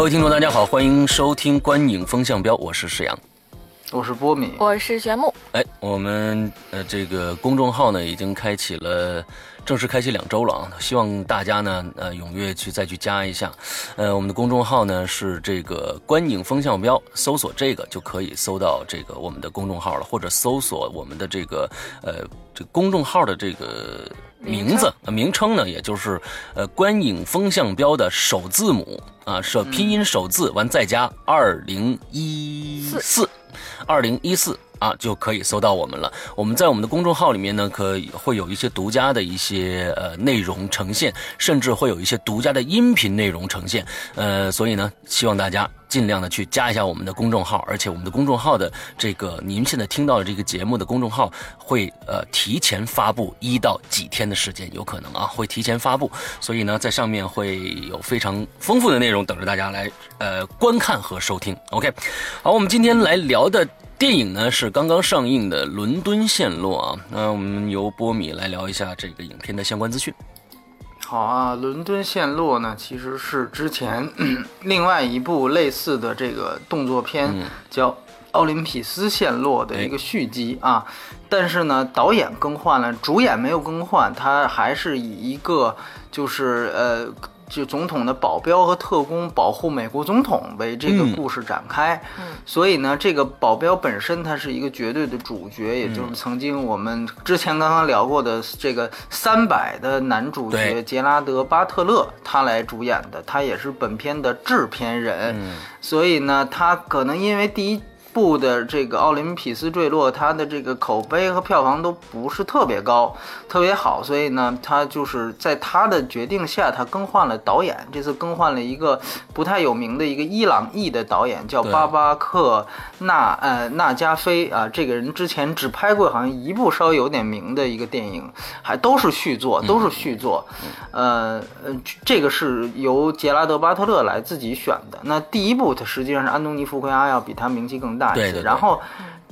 各位听众，大家好，欢迎收听《观影风向标》，我是石阳，我是波米，我是玄木。哎，我们呃这个公众号呢已经开启了，正式开启两周了啊，希望大家呢呃踊跃去再去加一下，呃我们的公众号呢是这个《观影风向标》，搜索这个就可以搜到这个我们的公众号了，或者搜索我们的这个呃这公众号的这个。名字名称呢，也就是呃观影风向标的首字母啊，是拼音首字完再加二零一四，二零一四。啊，就可以搜到我们了。我们在我们的公众号里面呢，可以会有一些独家的一些呃内容呈现，甚至会有一些独家的音频内容呈现。呃，所以呢，希望大家尽量的去加一下我们的公众号，而且我们的公众号的这个您现在听到的这个节目的公众号会呃提前发布一到几天的时间，有可能啊会提前发布，所以呢，在上面会有非常丰富的内容等着大家来呃观看和收听。OK，好，我们今天来聊的。电影呢是刚刚上映的《伦敦陷落》啊，那我们由波米来聊一下这个影片的相关资讯。好啊，《伦敦陷落》呢其实是之前 另外一部类似的这个动作片叫《奥林匹斯陷落》的一个续集啊，但是呢导演更换了，主演没有更换，他还是以一个就是呃。就总统的保镖和特工保护美国总统为这个故事展开，所以呢，这个保镖本身他是一个绝对的主角，也就是曾经我们之前刚刚聊过的这个三百的男主角杰拉德·巴特勒他来主演的，他也是本片的制片人，所以呢，他可能因为第一。部的这个奥林匹斯坠落，它的这个口碑和票房都不是特别高，特别好，所以呢，他就是在他的决定下，他更换了导演。这次更换了一个不太有名的一个伊朗裔的导演，叫巴巴克纳呃纳加菲啊。这个人之前只拍过好像一部稍微有点名的一个电影，还都是续作，都是续作。呃呃，这个是由杰拉德巴特勒来自己选的。那第一部他实际上是安东尼福奎阿，要比他名气更。大对对，然后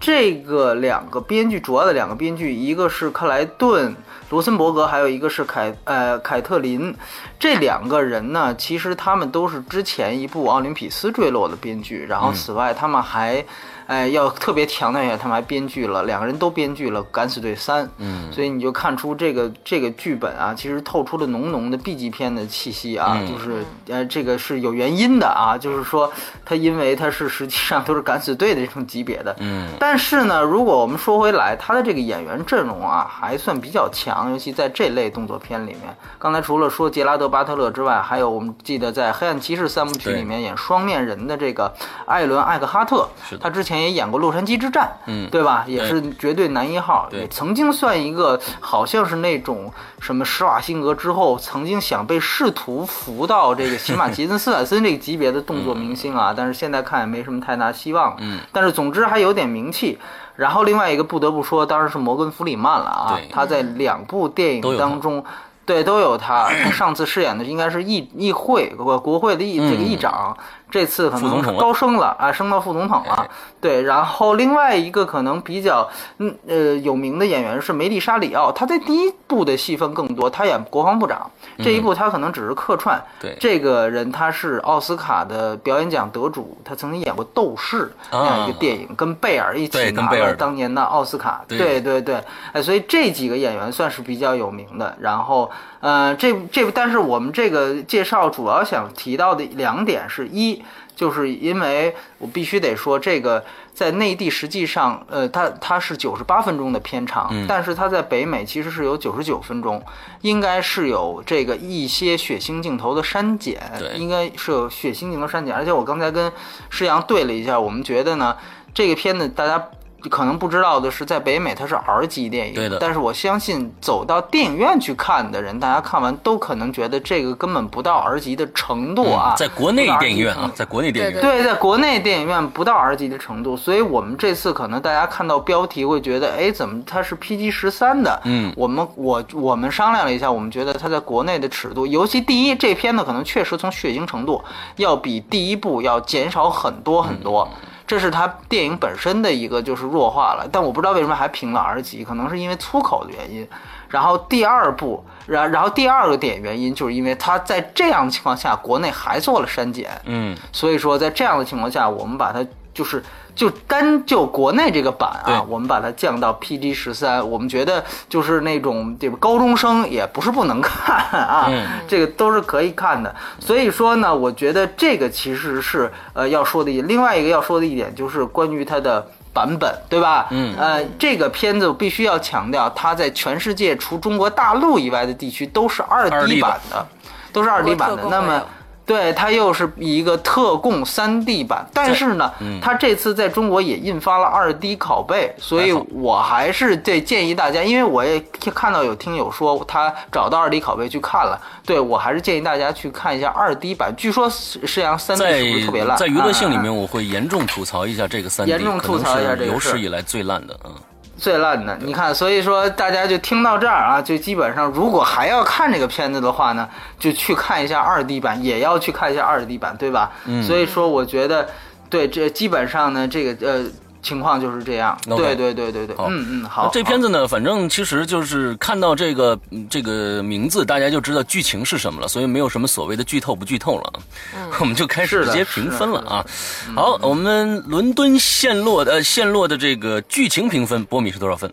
这个两个编剧，主要的两个编剧，一个是克莱顿·罗森伯格，还有一个是凯呃凯特琳，这两个人呢，其实他们都是之前一部《奥林匹斯坠落》的编剧，然后此外他们还。哎，要特别强调一下，他们还编剧了，两个人都编剧了《敢死队三》。嗯，所以你就看出这个这个剧本啊，其实透出了浓浓的 B 级片的气息啊，就是呃，这个是有原因的啊，就是说他因为他是实际上都是敢死队的这种级别的。嗯，但是呢，如果我们说回来，他的这个演员阵容啊，还算比较强，尤其在这类动作片里面。刚才除了说杰拉德·巴特勒之外，还有我们记得在《黑暗骑士》三部曲里面演双面人的这个艾伦·艾克哈特，他之前。也演过《洛杉矶之战》，嗯，对吧？也是绝对男一号，也，曾经算一个，好像是那种什么施瓦辛格之后，曾经想被试图扶到这个起码吉森斯坦森这个级别的动作明星啊，但是现在看也没什么太大希望，嗯，但是总之还有点名气。然后另外一个不得不说，当然是摩根弗里曼了啊，他在两部电影当中。对，都有他。他上次饰演的应该是议议会国国会的议这个议长，这次可能高升了啊，升到副总统了。对，然后另外一个可能比较嗯呃有名的演员是梅丽莎里奥，她在第一部的戏份更多，她演国防部长。这一部她可能只是客串。对，这个人他是奥斯卡的表演奖得主，他曾经演过《斗士》这样一个电影，跟贝尔一起拿了当年的奥斯卡。对对对，哎，所以这几个演员算是比较有名的。然后。呃，这这，但是我们这个介绍主要想提到的两点是一，就是因为我必须得说，这个在内地实际上，呃，它它是九十八分钟的片长，但是它在北美其实是有九十九分钟，应该是有这个一些血腥镜头的删减，应该是有血腥镜头删减，而且我刚才跟施阳对了一下，我们觉得呢，这个片子大家。可能不知道的是，在北美它是 R 级电影，对的但是我相信走到电影院去看的人，大家看完都可能觉得这个根本不到 R 级的程度啊。嗯在国内电影院啊，在国内电影院，对，在国内电影院不到 R 级的程度，所以我们这次可能大家看到标题会觉得，哎，怎么它是 PG 十三的？嗯我们我我们商量了一下，我们觉得它在国内的尺度，尤其第一这片呢，可能确实从血腥程度要比第一部要减少很多很多。这是他电影本身的一个就是弱化了，但我不知道为什么还评了 R 级，可能是因为粗口的原因。然后第二部，然然后第二个点原因就是因为它在这样的情况下，国内还做了删减，嗯，所以说，在这样的情况下，我们把它就是就单就国内这个版啊，我们把它降到 PG 十三，我们觉得就是那种这个高中生也不是不能看啊，嗯 这个都是可以看的。所以说呢，我觉得这个其实是呃要说的一另外一个要说的一点就是关于它的。版本对吧？嗯呃，这个片子我必须要强调，它在全世界除中国大陆以外的地区都是二二 D 版版的，都是二 D 版的。那么对，它又是一个特供三 D 版，但是呢，嗯它这次在中国也印发了二 D 拷贝，所以我还是对建议大家，因为我也看到有听友说他找到二 D 拷贝去看了，对我还是建议大家去看一下二 D 版，据说实际上三 D 是不是特别烂？在娱乐性里面，啊我会严重吐槽一下这个三 D，严重吐槽一下这个有史以来最烂的啊。最烂的，你看，所以说大家就听到这儿啊，就基本上如果还要看这个片子的话呢，就去看一下二 D 版，也要去看一下二 D 版，对吧？嗯所以说我觉得，对这基本上呢，这个呃情况就是这样。对对对对对，好嗯嗯，好。这片子呢，反正其实就是看到这个嗯这个名字，大家就知道剧情是什么了，所以没有什么所谓的剧透不剧透了啊。我们就开始直接评分了啊是。好，我们伦敦陷落的呃陷落的这个剧情评分，波米是多少分？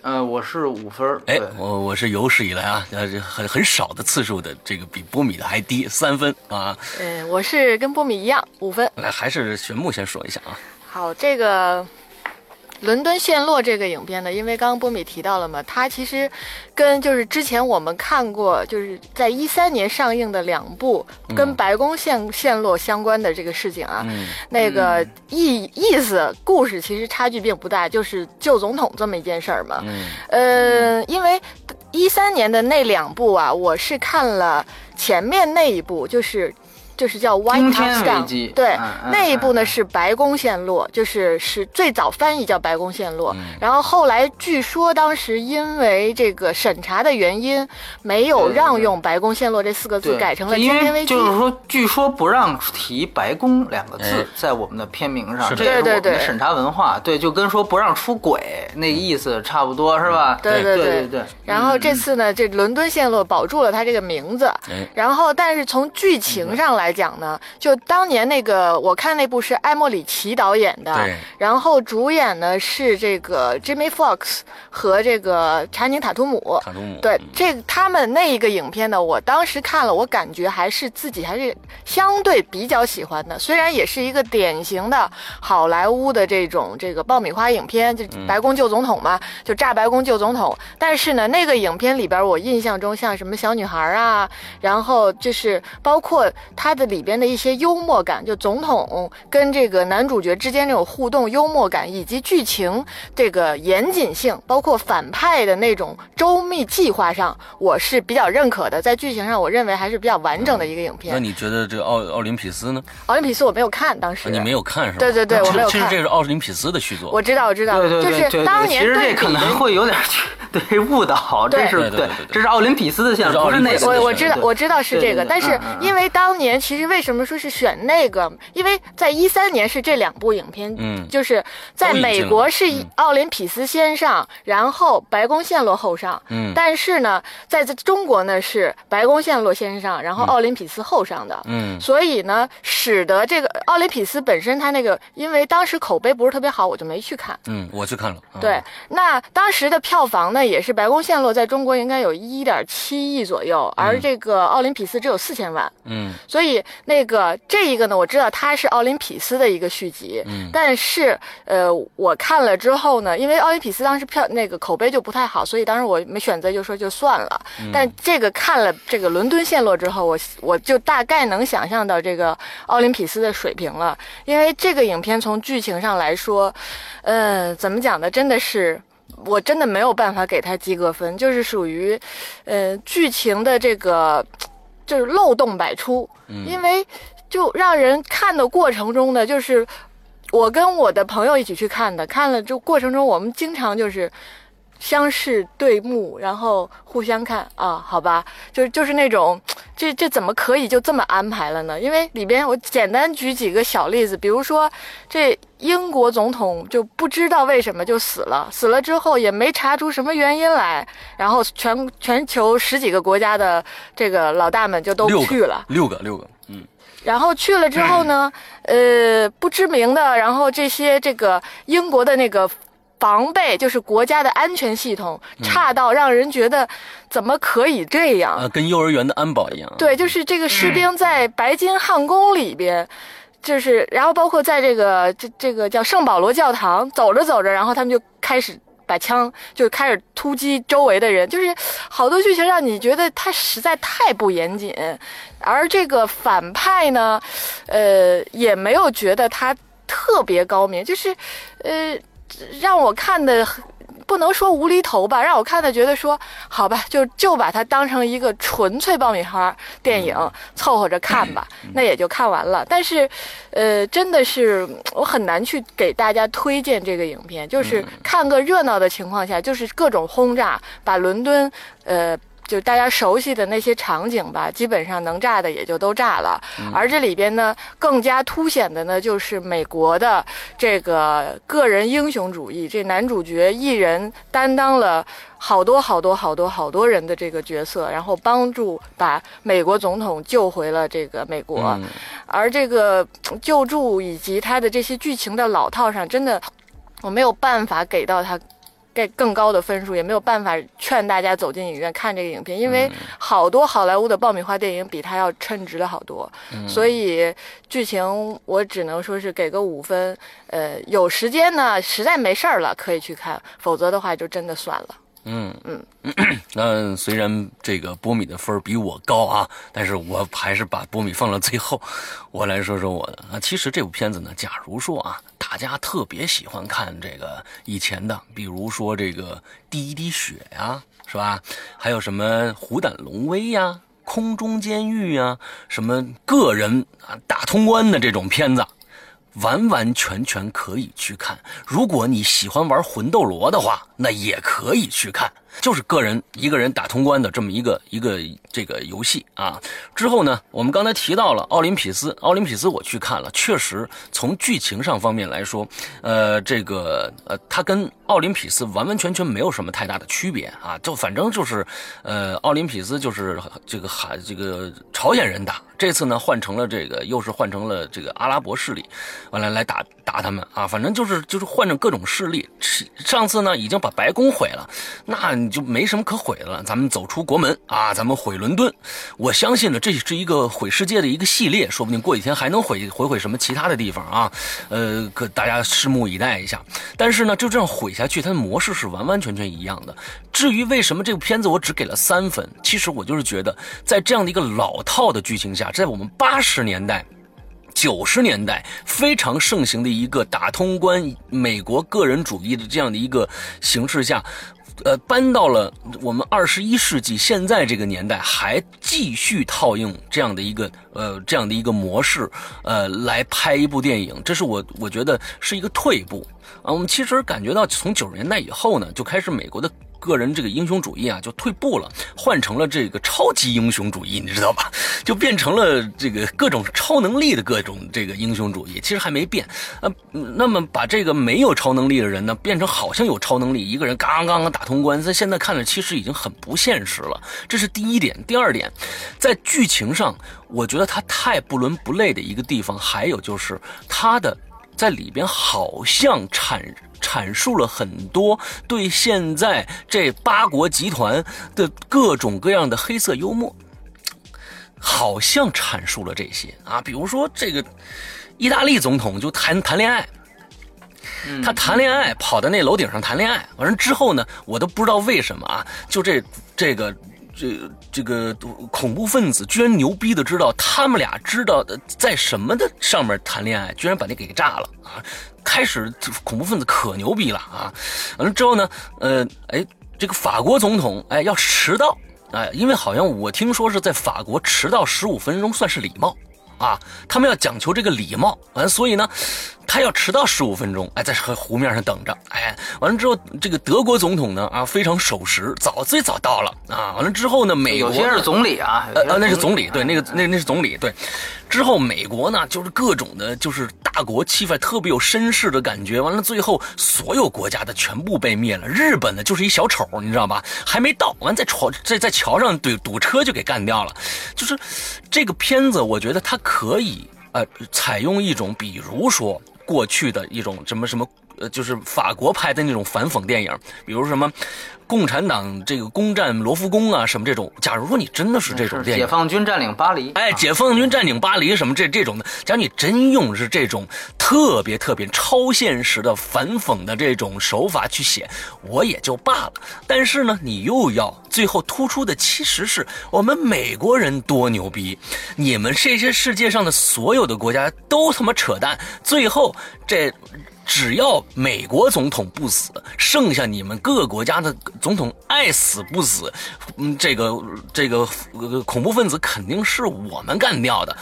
呃，我是五分儿。哎，我我是有史以来啊，呃，很很少的次数的这个比波米的还低，三分啊。嗯，我是跟波米一样五分。来，还是玄木先说一下啊。好，这个《伦敦陷落》这个影片呢，因为刚刚波米提到了嘛，它其实跟就是之前我们看过，就是在一三年上映的两部跟白宫陷陷落相关的这个事情啊，嗯。那个意意思故事其实差距并不大，就是救总统这么一件事儿嘛。嗯。呃，因为一三年的那两部啊，我是看了前面那一部，就是就是叫《White 惊 House 对，那一部呢嗯是白宫陷落，就是是最早翻译叫白宫陷落，嗯。然后后来据说当时因为这个审查的原因，没有让用白宫陷落这四个字，改成了因惊天危机。为就是说，据说不让提“白宫”两个哎字在我们的片名上，是的这也是我们对对。对的审查文化，对，就跟说不让出轨那个意思差不多，是吧？对对对对。然后这嗯次呢，这伦敦陷落保住了它这个名字，哎。然后但是从剧情上来讲呢，就当年那个我看那部是艾莫里奇导演的对，然后主演呢是这个 Jimmy Fox 和这个查宁塔图姆。塔图姆。对，这他们那一个影片呢，我当时看了，我感觉还是自己还是相对比较喜欢的。虽然也是一个典型的好莱坞的这种这个爆米花影片，就白宫救总统嘛，就炸白宫救总统。但是呢，那个影片里边，我印象中像什么小女孩啊，然后就是包括它的里边的一些幽默感，就总统跟这个男主角之间这种互动幽默感，以及剧情这个严谨性，包括反派的那种周密计划上，我是比较认可的。在剧情上，我认为还是比较完整的一个影片那。你觉得这个奥奥林匹斯呢？奥林匹斯我没有看，当时你没有看是吧？对对对我没有看其实 这是奥林匹斯的续作。我知道，我知道，对对对就是对对，当年其实这可能会有点对误导，这是对对对对这是奥林匹斯的线不是那我我知道我知道是这个，对对对但是因为当年其实为什么说是选那个？因为在一三年是这两部影片，嗯就是在美国是奥林匹斯先上，然后白宫陷落后上，嗯但是呢，在这中国呢是白宫陷落先上，然后奥林匹斯后上的，嗯所以呢，使得这个奥林匹斯本身它那个，因为当时口碑不是特别好，我就没去看。嗯，我去看了。啊对，那当时的票房呢，也是《白宫陷落》在中国应该有一点七亿左右，而这个奥林匹斯只有四千万，嗯所以以那个这一个呢，我知道它是奥林匹斯的一个续集，嗯但是呃，我看了之后呢，因为奥林匹斯当时票那个口碑就不太好，所以当时我没选择，就说就算了。但这个看了这个伦敦陷落之后，我我就大概能想象到这个奥林匹斯的水平了，因为这个影片从剧情上来说，呃，怎么讲呢？真的是。我真的没有办法给他及格分，就是属于，呃，剧情的这个就是漏洞百出，因为就让人看的过程中呢，就是我跟我的朋友一起去看的，看了就过程中我们经常就是相视对目，然后互相看啊，好吧，就就是那种这这怎么可以就这么安排了呢？因为里边我简单举几个小例子，比如说这英国总统就不知道为什么就死了，死了之后也没查出什么原因来，然后全全球十几个国家的这个老大们就都去了。六个六个，嗯然后去了之后呢，呃，不知名的，然后这些这个英国的那个防备，就是国家的安全系统差到让人觉得怎么可以这样？啊，跟幼儿园的安保一样。对，就是这个士兵在白金汉宫里边。就是，然后包括在这个这这个叫圣保罗教堂，走着走着，然后他们就开始把枪就开始突击周围的人，就是好多剧情让你觉得他实在太不严谨，而这个反派呢，呃，也没有觉得他特别高明，就是，呃，让我看的不能说无厘头吧，让我看的觉得说，好吧，就就把它当成一个纯粹爆米花电影凑合着看吧，那也就看完了。但是，呃，真的是我很难去给大家推荐这个影片，就是看个热闹的情况下，就是各种轰炸，把伦敦，呃。就大家熟悉的那些场景吧，基本上能炸的也就都炸了。而这里边呢，更加凸显的呢，就是美国的这个个人英雄主义。这男主角一人担当了好多好多好多好多人的这个角色，然后帮助把美国总统救回了这个美国。嗯而这个救助以及他的这些剧情的老套上，真的我没有办法给到他。给更高的分数，也没有办法劝大家走进影院看这个影片，因为好多好莱坞的爆米花电影比它要称职了好多，所以剧情我只能说是给个五分。呃，有时间呢，实在没事儿了可以去看，否则的话就真的算了。嗯嗯，那虽然这个波米的分儿比我高啊，但是我还是把波米放到最后。我来说说我的啊，其实这部片子呢，假如说啊，大家特别喜欢看这个以前的，比如说这个第一滴血呀，是吧？还有什么虎胆龙威呀、空中监狱呀，什么个人啊大通关的这种片子。完完全全可以去看。如果你喜欢玩魂斗罗的话，那也可以去看。就是个人一个人打通关的这么一个一个这个游戏啊。之后呢，我们刚才提到了奥林匹斯，奥林匹斯我去看了，确实从剧情上方面来说，呃，这个呃，它跟奥林匹斯完完全全没有什么太大的区别啊。就反正就是，呃，奥林匹斯就是这个海这个朝鲜人打，这次呢换成了这个又是换成了这个阿拉伯势力，完了来打打他们啊。反正就是就是换成各种势力。上次呢已经把白宫毁了，那你就没什么可毁的了。咱们走出国门啊，咱们毁伦敦。我相信呢，这是一个毁世界的一个系列，说不定过几天还能毁毁毁什么其他的地方啊。呃，可大家拭目以待一下。但是呢，就这样毁下去，它的模式是完完全全一样的。至于为什么这部片子我只给了三分，其实我就是觉得，在这样的一个老套的剧情下，在我们八十年代。九十年代非常盛行的一个打通关美国个人主义的这样的一个形势下，呃，搬到了我们二十一世纪现在这个年代，还继续套用这样的一个呃这样的一个模式，呃，来拍一部电影，这是我我觉得是一个退步啊。我们其实感觉到从九十年代以后呢，就开始美国的。个人这个英雄主义啊，就退步了，换成了这个超级英雄主义，你知道吧？就变成了这个各种超能力的各种这个英雄主义，其实还没变。呃，那么把这个没有超能力的人呢，变成好像有超能力，一个人刚刚刚打通关，在现在看来其实已经很不现实了。这是第一点。第二点，在剧情上，我觉得它太不伦不类的一个地方，还有就是它的在里边好像阐。阐述了很多对现在这八国集团的各种各样的黑色幽默。好像阐述了这些啊，比如说这个意大利总统就谈谈恋爱。他谈恋爱，跑到那楼顶上谈恋爱，完了之后呢，我都不知道为什么啊，就这这个这这个恐怖分子居然牛逼的知道他们俩知道在什么的上面谈恋爱，居然把那给炸了啊！开始恐怖分子可牛逼了啊！完了之后呢，呃，哎，这个法国总统哎要迟到，哎，因为好像我听说是在法国迟到十五分钟算是礼貌。啊，他们要讲求这个礼貌，完，所以呢，他要迟到十五分钟，哎，在湖面上等着，哎，完了之后，这个德国总统呢，啊，非常守时，早最早到了，啊，完了之后呢，美国有些是总理啊，呃呃，那是总理，对，那个那那是总理，对。之后美国呢，就是各种的，就是大国气氛，特别有绅士的感觉。完了，最后所有国家的全部被灭了。日本呢，就是一小丑，你知道吧？还没到，完在船在在桥上堵堵车就给干掉了。就是这个片子，我觉得它可以呃采用一种，比如说过去的一种什么什么呃，就是法国拍的那种反讽电影，比如什么。共产党这个攻占罗浮宫啊，什么这种？假如说你真的是这种电影，解放军占领巴黎，哎，解放军占领巴黎什么这这种的，假如你真用是这种特别特别超现实的反讽的这种手法去写，我也就罢了。但是呢，你又要最后突出的其实是我们美国人多牛逼，你们这些世界上的所有的国家都他妈扯淡，最后这。只要美国总统不死，剩下你们各个国家的总统爱死不死，嗯，这个这个呃恐怖分子肯定是我们干掉的，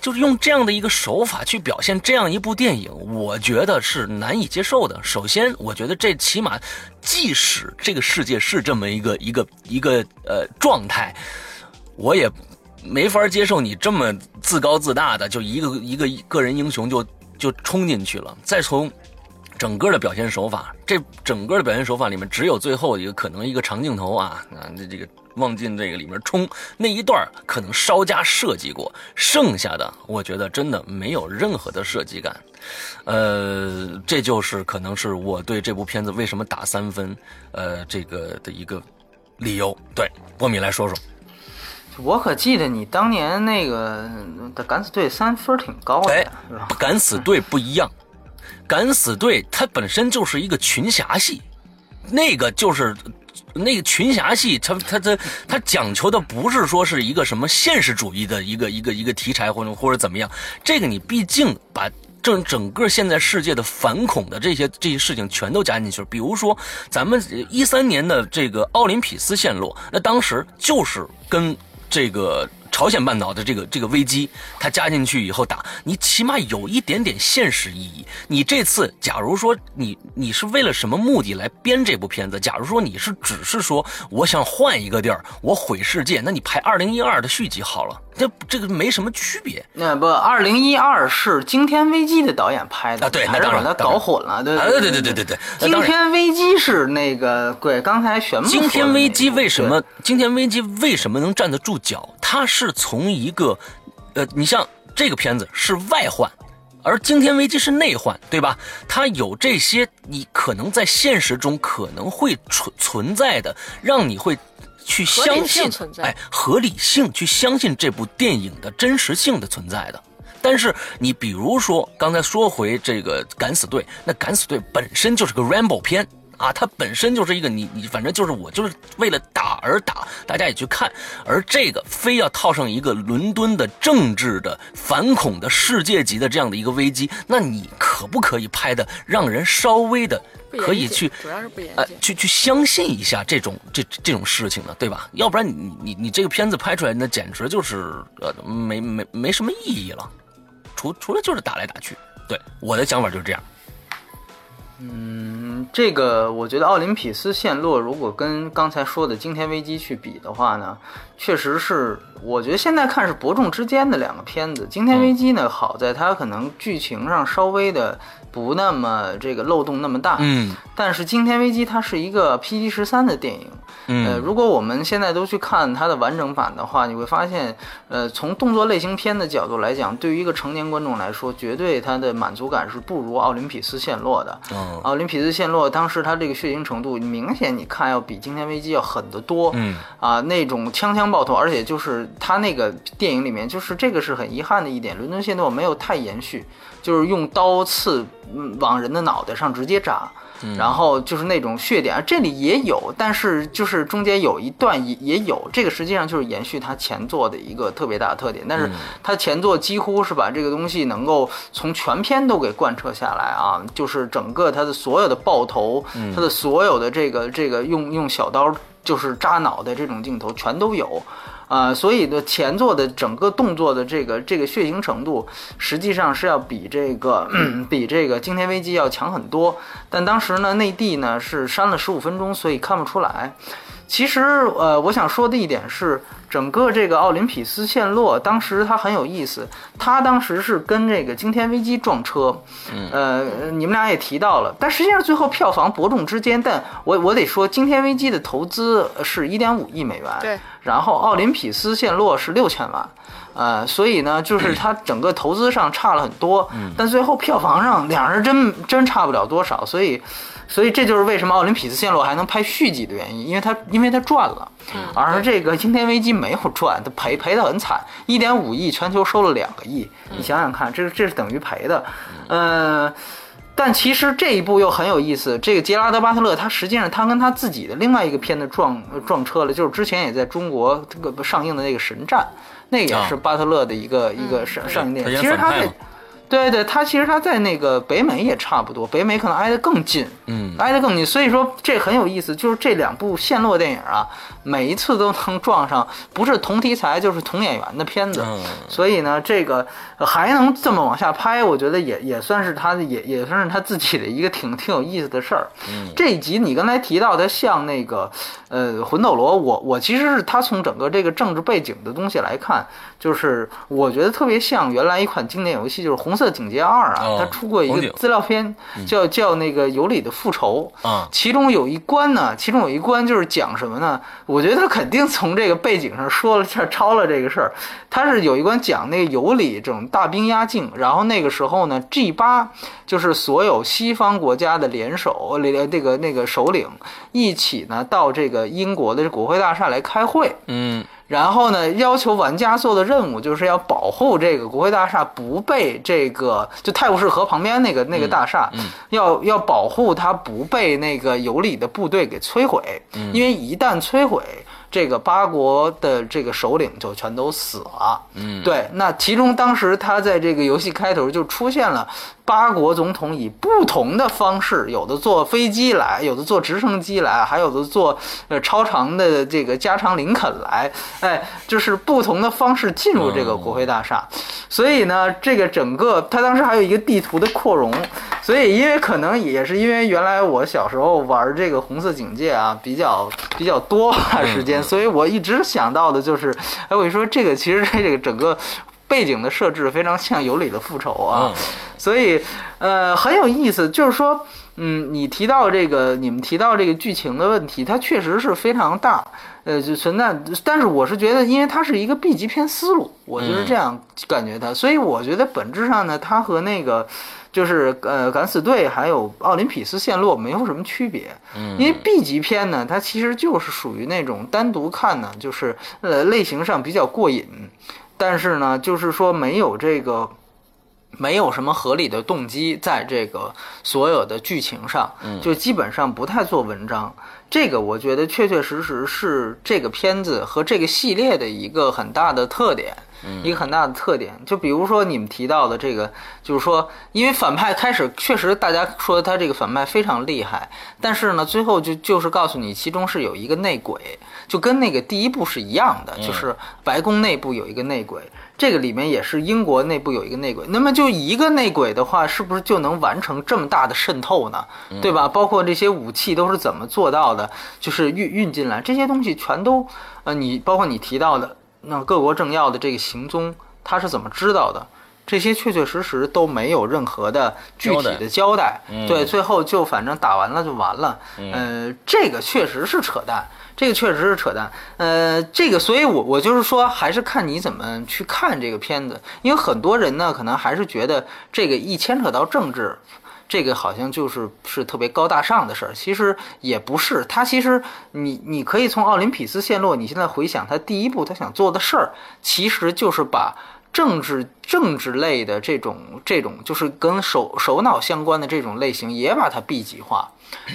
就是用这样的一个手法去表现这样一部电影，我觉得是难以接受的。首先，我觉得这起码，即使这个世界是这么一个一个一个呃状态，我也没法接受你这么自高自大的，就一个一个个人英雄就就冲进去了。再从整个的表现手法，这整个的表现手法里面，只有最后一个可能一个长镜头啊啊，这这个望进这个里面冲那一段可能稍加设计过，剩下的我觉得真的没有任何的设计感，呃，这就是可能是我对这部片子为什么打三分，呃，这个的一个理由。对，波米来说说，我可记得你当年那个的敢死队三分挺高的，是吧？敢死队不一样。敢死队它本身就是一个群侠戏，那个就是那个群侠戏，它它它它讲求的不是说是一个什么现实主义的一个一个一个题材或者或者怎么样，这个你毕竟把整整个现在世界的反恐的这些这些事情全都加进去了，比如说咱们一三年的这个奥林匹斯陷落，那当时就是跟这个。朝鲜半岛的这个这个危机，它加进去以后打你，起码有一点点现实意义。你这次假如说你你是为了什么目的来编这部片子？假如说你是只是说我想换一个地儿，我毁世界，那你拍二零一二的续集好了。这这个没什么区别。那不，二零一二是惊天危机的导演拍的啊，对，那把它搞混了，对对对对对对对。惊天危机是那个，对，刚才玄木惊天危机为什么？惊天危机为什么能站得住脚？它是从一个，呃，你像这个片子是外患，而惊天危机是内患，对吧？它有这些你可能在现实中可能会存存在的，让你会。去相信，哎，合理性去相信这部电影的真实性的存在的。但是你比如说，刚才说回这个敢死队，那敢死队本身就是个 Rambo 片啊，它本身就是一个你你反正就是我就是为了打而打，大家也去看。而这个非要套上一个伦敦的政治的反恐的世界级的这样的一个危机，那你可不可以拍的让人稍微的？可以去，主要是不呃，去去相信一下这种这这种事情呢，对吧？要不然你你你这个片子拍出来，那简直就是呃没没没什么意义了，除除了就是打来打去。对，我的想法就是这样。嗯，这个我觉得奥林匹斯陷落，如果跟刚才说的惊天危机去比的话呢，确实是我觉得现在看是伯仲之间的两个片子。惊天危机呢，好在它可能剧情上稍微的。不那么这个漏洞那么大，嗯，但是《惊天危机》它是一个 PG 十三的电影，呃，如果我们现在都去看它的完整版的话，你会发现，呃，从动作类型片的角度来讲，对于一个成年观众来说，绝对它的满足感是不如《奥林匹斯陷落》的。哦，奥林匹斯陷落当时它这个血腥程度明显，你看要比《惊天危机》要狠得多，嗯，啊，那种枪枪爆头，而且就是他那个电影里面，就是这个是很遗憾的一点，伦敦陷落没有太延续，就是用刀刺嗯往人的脑袋上直接扎。然后就是那种血点，这里也有，但是就是中间有一段也也有，这个实际上就是延续它前作的一个特别大的特点。但是它前作几乎是把这个东西能够从全篇都给贯彻下来啊，就是整个它的所有的爆头，它的所有的这个这个用用小刀就是扎脑袋这种镜头全都有。啊，所以的，前作的整个动作的这个这个血腥程度，实际上是要比这个比这个惊天危机要强很多。但当时呢，内地呢是删了十五分钟，所以看不出来。其实，呃，我想说的一点是，整个这个奥林匹斯陷落，当时它很有意思。它当时是跟这个惊天危机撞车，呃，你们俩也提到了。但实际上最后票房伯仲之间，但我我得说，惊天危机的投资是一点五亿美元，对。然后奥林匹斯陷落是六千万，呃，所以呢，就是它整个投资上差了很多，但最后票房上两人真真差不了多少，所以。所以这就是为什么奥林匹斯陷落还能拍续集的原因，因为它因为它赚了，而这个惊天危机没有赚，它赔赔的很惨，一点五亿全球收了两个亿，你想想看，这是这是等于赔的，呃，但其实这一部又很有意思，这个杰拉德巴特勒他实际上他跟他自己的另外一个片子撞撞车了，就是之前也在中国这个上映的那个神战，那也是巴特勒的一个一个上上映电影，其实他在。对对，他其实他在那个北美也差不多，北美可能挨得更近，嗯，挨得更近，所以说这很有意思，就是这两部陷落电影啊，每一次都能撞上，不是同题材就是同演员的片子，所以呢，这个还能这么往下拍，我觉得也也算是他也也算是他自己的一个挺挺有意思的事儿。这一集你刚才提到的像那个呃魂斗罗，我我其实是他从整个这个政治背景的东西来看，就是我觉得特别像原来一款经典游戏，就是红。色警戒二啊，他出过一个资料片，叫叫那个尤里的复仇啊。其中有一关呢，其中有一关就是讲什么呢？我觉得他肯定从这个背景上说了下抄了这个事儿。他是有一关讲那个尤里这种大兵压境，然后那个时候呢，G 八就是所有西方国家的联手，那个那个首领一起呢到这个英国的国会大厦来开会。嗯。然后呢，要求玩家做的任务就是要保护这个国会大厦不被这个就泰晤士河旁边那个那个大厦，要要保护它不被那个有理的部队给摧毁，因为一旦摧毁。这个八国的这个首领就全都死了。嗯，对。那其中当时他在这个游戏开头就出现了八国总统以不同的方式，有的坐飞机来，有的坐直升机来，还有的坐呃超长的这个加长林肯来。哎，就是不同的方式进入这个国会大厦。所以呢，这个整个他当时还有一个地图的扩容。所以因为可能也是因为原来我小时候玩这个红色警戒啊比较比较多时间。所以我一直想到的就是，哎，我说这个其实这个整个背景的设置非常像《有理的复仇》啊，所以呃很有意思。就是说，嗯，你提到这个，你们提到这个剧情的问题，它确实是非常大，呃，就存在。但是我是觉得，因为它是一个 B 级片思路，我就是这样感觉它。所以我觉得本质上呢，它和那个。就是呃，敢死队还有奥林匹斯陷落没有什么区别，嗯，因为 B 级片呢，它其实就是属于那种单独看呢，就是呃类型上比较过瘾，但是呢，就是说没有这个没有什么合理的动机在这个所有的剧情上，就基本上不太做文章。这个我觉得确确实实是这个片子和这个系列的一个很大的特点。一个很大的特点，就比如说你们提到的这个，就是说，因为反派开始确实大家说他这个反派非常厉害，但是呢，最后就就是告诉你其中是有一个内鬼，就跟那个第一部是一样的，就是白宫内部有一个内鬼，这个里面也是英国内部有一个内鬼。那么就一个内鬼的话，是不是就能完成这么大的渗透呢？对吧？包括这些武器都是怎么做到的？就是运运进来这些东西全都，呃，你包括你提到的。那各国政要的这个行踪，他是怎么知道的？这些确确实实都没有任何的具体的交代。对，最后就反正打完了就完了。呃，这个确实是扯淡，这个确实是扯淡。呃，这个，所以我我就是说，还是看你怎么去看这个片子，因为很多人呢，可能还是觉得这个一牵扯到政治。这个好像就是是特别高大上的事儿，其实也不是。他其实你你可以从奥林匹斯陷落，你现在回想他第一步他想做的事儿，其实就是把政治政治类的这种这种就是跟首首脑相关的这种类型也把它 B 级化，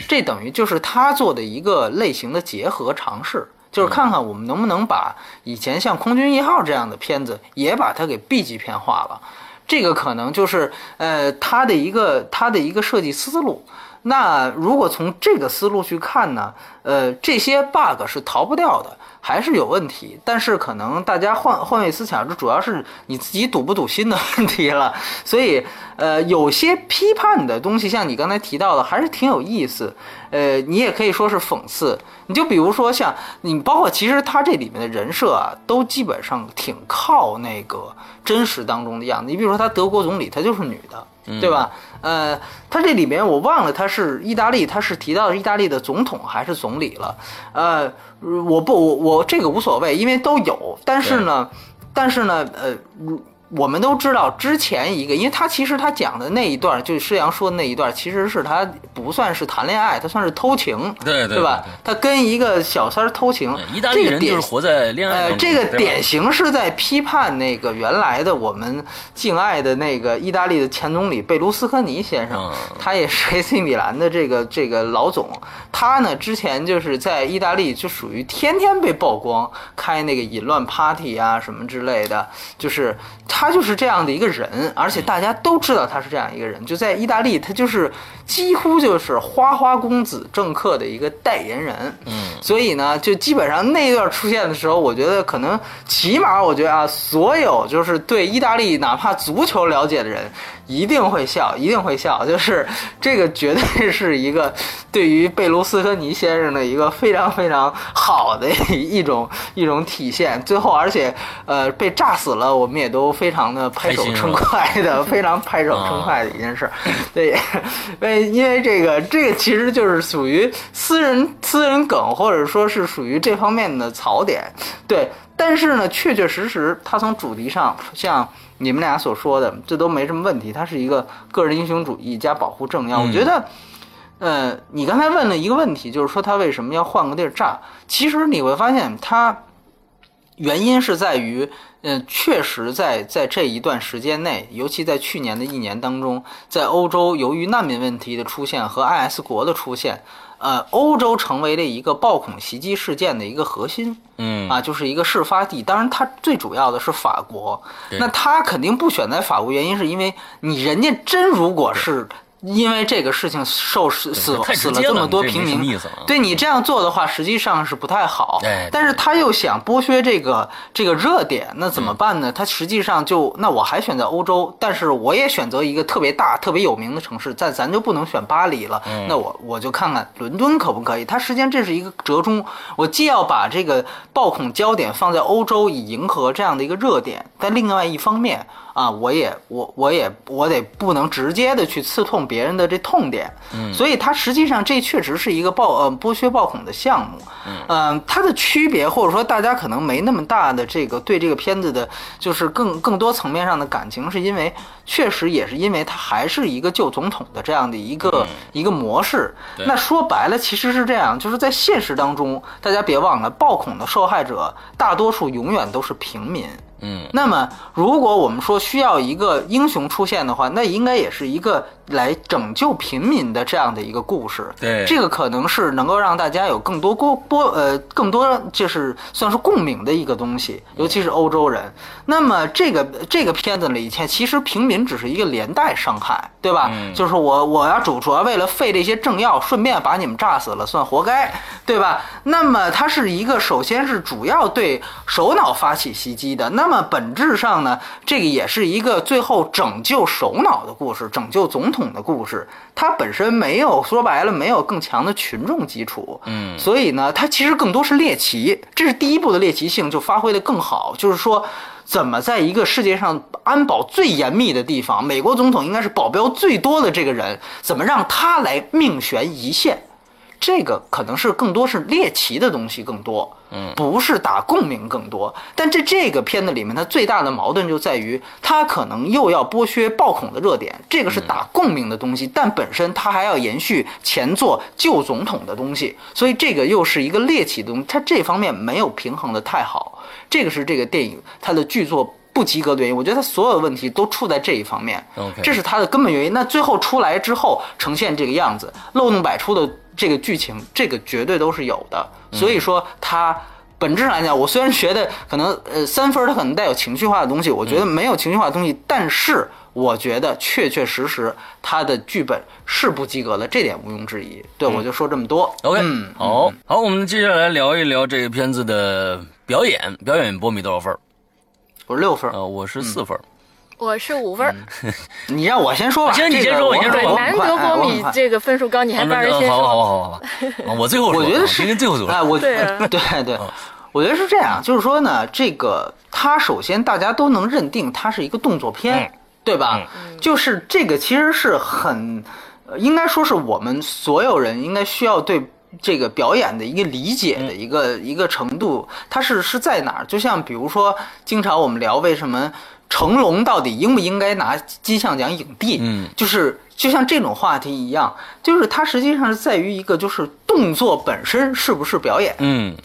这等于就是他做的一个类型的结合尝试。就是看看我们能不能把以前像《空军一号》这样的片子也把它给 B 级片化了，这个可能就是呃它的一个它的一个设计思路。那如果从这个思路去看呢，呃，这些 bug 是逃不掉的，还是有问题。但是可能大家换换位思想，这主要是你自己堵不堵心的问题了。所以，呃，有些批判的东西，像你刚才提到的，还是挺有意思。呃，你也可以说是讽刺。你就比如说像你，包括其实他这里面的人设啊，都基本上挺靠那个真实当中的样子。你比如说他德国总理，他就是女的。对吧？呃，他这里面我忘了他是意大利，他是提到意大利的总统还是总理了？呃，我不，我我这个无所谓，因为都有。但是呢，但是呢，呃，我们都知道之前一个，因为他其实他讲的那一段，就是施阳说的那一段，其实是他不算是谈恋爱，他算是偷情，对对吧？他跟一个小三偷情，意大利人就是活在恋爱呃，这个典型是在批判那个原来的我们敬爱的那个意大利的前总理贝卢斯科尼先生，他也是 AC 米兰的这个这个老总，他呢之前就是在意大利就属于天天被曝光开那个淫乱 party 啊什么之类的，就是他。他就是这样的一个人，而且大家都知道他是这样一个人。就在意大利，他就是几乎就是花花公子政客的一个代言人。嗯，所以呢，就基本上那一段出现的时候，我觉得可能起码，我觉得啊，所有就是对意大利哪怕足球了解的人。一定会笑，一定会笑，就是这个绝对是一个对于贝卢斯科尼先生的一个非常非常好的一种一种体现。最后，而且呃被炸死了，我们也都非常的拍手称快的，非常拍手称快的一件事。对，为因为这个这个其实就是属于私人私人梗，或者说是属于这方面的槽点。对，但是呢，确确实实，他从主题上像。你们俩所说的这都没什么问题，它是一个个人英雄主义加保护政要。我觉得，呃，你刚才问了一个问题，就是说他为什么要换个地儿炸？其实你会发现，他原因是在于，呃，确实在在这一段时间内，尤其在去年的一年当中，在欧洲由于难民问题的出现和 IS 国的出现。呃，欧洲成为了一个暴恐袭击事件的一个核心，嗯啊，就是一个事发地。当然，它最主要的是法国，那他肯定不选在法国，原因是因为你人家真如果是。因为这个事情受死死死了这么多平民，对你这样做的话，实际上是不太好。但是他又想剥削这个这个热点，那怎么办呢？他实际上就那我还选择欧洲，但是我也选择一个特别大、特别有名的城市，但咱就不能选巴黎了。那我我就看看伦敦可不可以？他实际上这是一个折中，我既要把这个暴恐焦点放在欧洲，以迎合这样的一个热点，但另外一方面。啊，我也我我也我得不能直接的去刺痛别人的这痛点，嗯，所以它实际上这确实是一个暴呃剥削暴恐的项目，嗯，它的区别或者说大家可能没那么大的这个对这个片子的，就是更更多层面上的感情，是因为确实也是因为它还是一个旧总统的这样的一个一个模式，那说白了其实是这样，就是在现实当中，大家别忘了暴恐的受害者大多数永远都是平民。嗯，那么如果我们说需要一个英雄出现的话，那应该也是一个来拯救平民的这样的一个故事。对，这个可能是能够让大家有更多波波呃更多就是算是共鸣的一个东西，尤其是欧洲人。那么这个这个片子里，其实平民只是一个连带伤害，对吧？就是我我要主主要为了废这些政要，顺便把你们炸死了，算活该，对吧？那么它是一个首先是主要对首脑发起袭击的，那么本质上呢，这个也是一个最后拯救首脑的故事，拯救总统的故事。它本身没有说白了没有更强的群众基础，嗯，所以呢，它其实更多是猎奇，这是第一部的猎奇性就发挥的更好，就是说。怎么在一个世界上安保最严密的地方，美国总统应该是保镖最多的这个人，怎么让他来命悬一线？这个可能是更多是猎奇的东西更多，嗯，不是打共鸣更多。但这这个片子里面，它最大的矛盾就在于，它可能又要剥削爆恐的热点，这个是打共鸣的东西，但本身它还要延续前作旧总统的东西，所以这个又是一个猎奇的东西，它这方面没有平衡的太好，这个是这个电影它的剧作。不及格的原因，我觉得它所有的问题都出在这一方面这是它的根本原因。那最后出来之后呈现这个样子，漏洞百出的这个剧情，这个绝对都是有的。所以说它。本质上来讲，我虽然觉得可能呃三分儿它可能带有情绪化的东西，我觉得没有情绪化的东西，但是我觉得确确实实它的剧本是不及格的，这点毋庸置疑。对，我就说这么多。OK，嗯，好，好，我们接下来聊一聊这个片子的表演，表演波米多少分儿？我是六分儿，呃，我是四分儿。我是五分儿，你让我先说吧。行你先说我先说难得波米这个分数高，你还不让人啊先说。好好好好好，啊 我最后说，我觉得是最后说。哎，我对啊 对对，我觉得是这样，就是说呢，这个它首先大家都能认定它是一个动作片，嗯对吧？就是这个其实是很，呃应该说是我们所有人应该需要对。这个表演的一个理解的一个、一个程度，它是是在哪儿？就像比如说，经常我们聊为什么成龙到底应不应该拿金像奖影帝？嗯。就是就像这种话题一样，就是它实际上是在于一个就是动作本身是不是表演？嗯。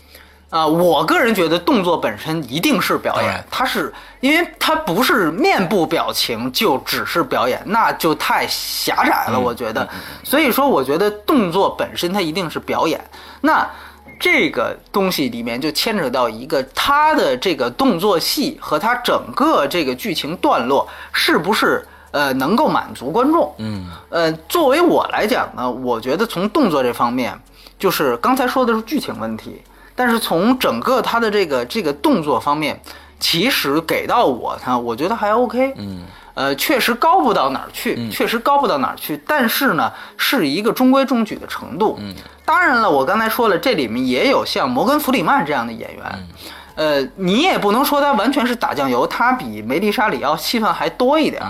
啊、我个人觉得动作本身一定是表演。它是因为它不是面部表情就只是表演，那就太狭窄了，我觉得。所以说，我觉得动作本身它一定是表演。那这个东西里面就牵扯到一个他的这个动作戏和他整个这个剧情段落是不是呃能够满足观众。嗯呃，作为我来讲呢，我觉得从动作这方面，就是刚才说的是剧情问题，但是从整个他的这个这个动作方面，其实给到我呢，我觉得还 OK。嗯呃，确实高不到哪儿去，确实高不到哪儿去，但是呢，是一个中规中矩的程度。嗯，当然了，我刚才说了，这里面也有像摩根·弗里曼这样的演员。呃，你也不能说他完全是打酱油，他比梅丽莎·里奥戏份还多一点。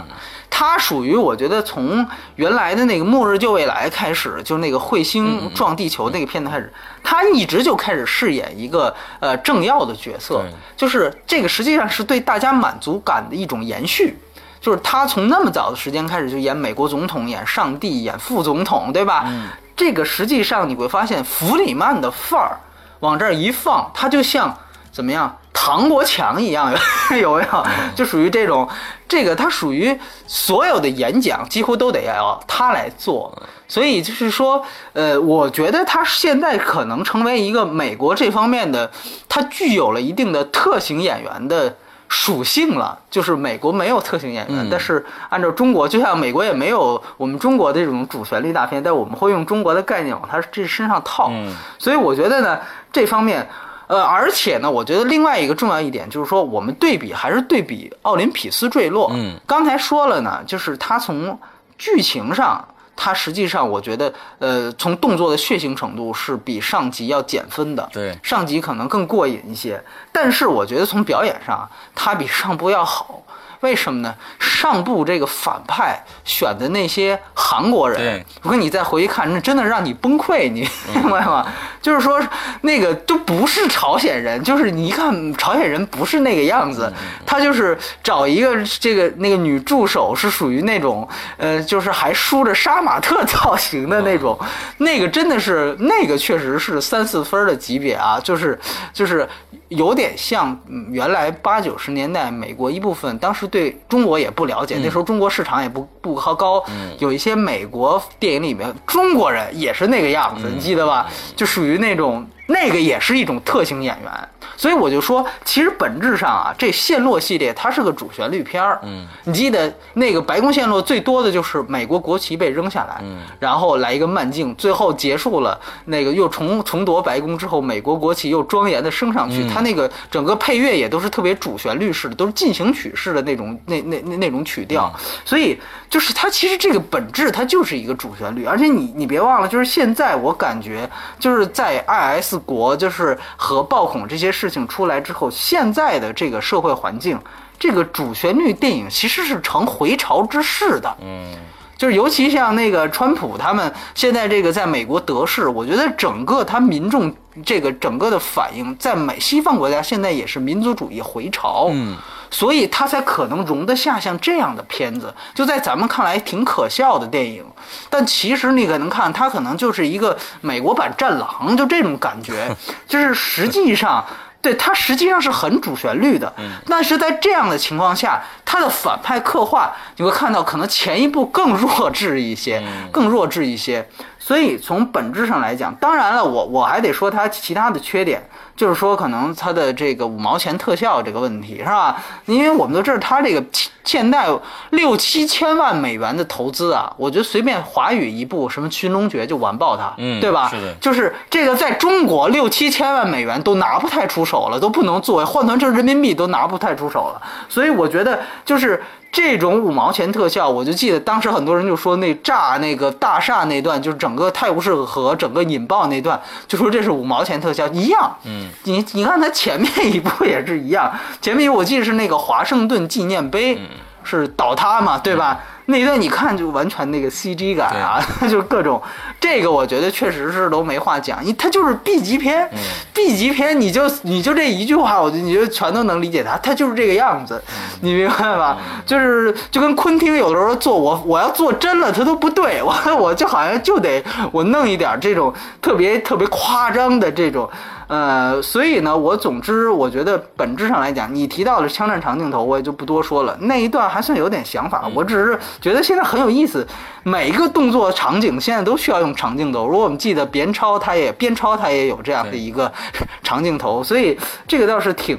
他属于我觉得从原来的那个《末日救未来》开始，就那个彗星撞地球那个片子开始，他一直就开始饰演一个呃政要的角色，就是这个实际上是对大家满足感的一种延续。就是他从那么早的时间开始就演美国总统、演上帝、演副总统，对吧？这个实际上你会发现弗里曼的范儿往这儿一放，他就像怎么样唐国强一样，有没有？就属于这种，这个他属于所有的演讲几乎都得要他来做。所以就是说，呃，我觉得他现在可能成为一个美国这方面的，他具有了一定的特型演员的属性了。就是美国没有特型演员，嗯但是按照中国，就像美国也没有我们中国的这种主旋律大片，但我们会用中国的概念往他这身上套。嗯所以我觉得呢，这方面。呃，而且呢，我觉得另外一个重要一点就是说，我们对比还是对比《奥林匹斯坠落》。嗯，刚才说了呢，就是它从剧情上，它实际上我觉得，呃，从动作的血腥程度是比上集要减分的。对上集可能更过瘾一些，但是我觉得从表演上，它比上部要好。为什么呢？上部这个反派选的那些韩国人对，如果你再回去看，那真的让你崩溃，你明白吗？就是说，那个都不是朝鲜人，就是你一看朝鲜人不是那个样子，他就是找一个这个那个女助手是属于那种呃，就是还梳着杀马特造型的那种，那个真的是那个确实是三四分的级别啊，就是就是有点像嗯原来八九十年代美国一部分当时对中国也不了解，那时候中国市场也不不高高，有一些美国电影里面中国人也是那个样子，你记得吧？就属于那种那个也是一种特型演员。所以我就说，其实本质上啊，这陷落系列它是个主旋律片儿。嗯，你记得那个白宫陷落最多的就是美国国旗被扔下来，嗯，然后来一个慢镜，最后结束了，那个又重重夺白宫之后，美国国旗又庄严的升上去，嗯。它那个整个配乐也都是特别主旋律式的，都是进行曲式的那种那那那那种曲调，所以就是它其实这个本质它就是一个主旋律，而且你你别忘了，就是现在我感觉就是在 IS 国就是和暴恐这些事情出来之后，现在的这个社会环境，这个主旋律电影其实是呈回潮之势的。嗯。就是尤其像那个川普他们现在这个在美国得势，我觉得整个他民众这个整个的反应，在美西方国家现在也是民族主义回潮，嗯，所以他才可能容得下像这样的片子，就在咱们看来挺可笑的电影，但其实你可能看他可能就是一个美国版《战狼》，就这种感觉，就是实际上。对它实际上是很主旋律的，但是在这样的情况下，它的反派刻画你会看到可能前一部更弱智一些，更弱智一些。所以从本质上来讲，当然了，我我还得说它其他的缺点，就是说可能它的这个五毛钱特效这个问题是吧？因为我们都知道它这个现代六七千万美元的投资啊，我觉得随便华语一部什么《寻龙诀》就完爆它，嗯对吧？是的就是这个在中国六七千万美元都拿不太出手了，都不能作为换算成人民币都拿不太出手了，所以我觉得就是。这种五毛钱特效，我就记得当时很多人就说那炸那个大厦那段，就是整个泰晤士河整个引爆那段，就说这是五毛钱特效，一样。嗯，你你看它前面一部也是一样，前面我记得是那个华盛顿纪念碑、是倒塌嘛，对吧？那一段你看就完全那个 CG 感啊，就是各种，这个我觉得确实是都没话讲，你它就是 B 级片、b 级片你就你就这一句话，我就你就全都能理解它，它就是这个样子，你明白吧？就是就跟昆汀有的时候做我我要做真了，它都不对，我我就好像就得我弄一点这种特别特别夸张的这种。呃，所以呢，我总之我觉得本质上来讲，你提到的枪战长镜头，我也就不多说了。那一段还算有点想法，我只是觉得现在很有意思。每一个动作场景现在都需要用长镜头。如果我们记得边超，他也边超，他也有这样的一个 长镜头，所以这个倒是挺。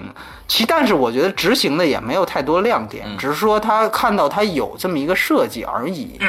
其但是我觉得执行的也没有太多亮点，只是说他看到他有这么一个设计而已。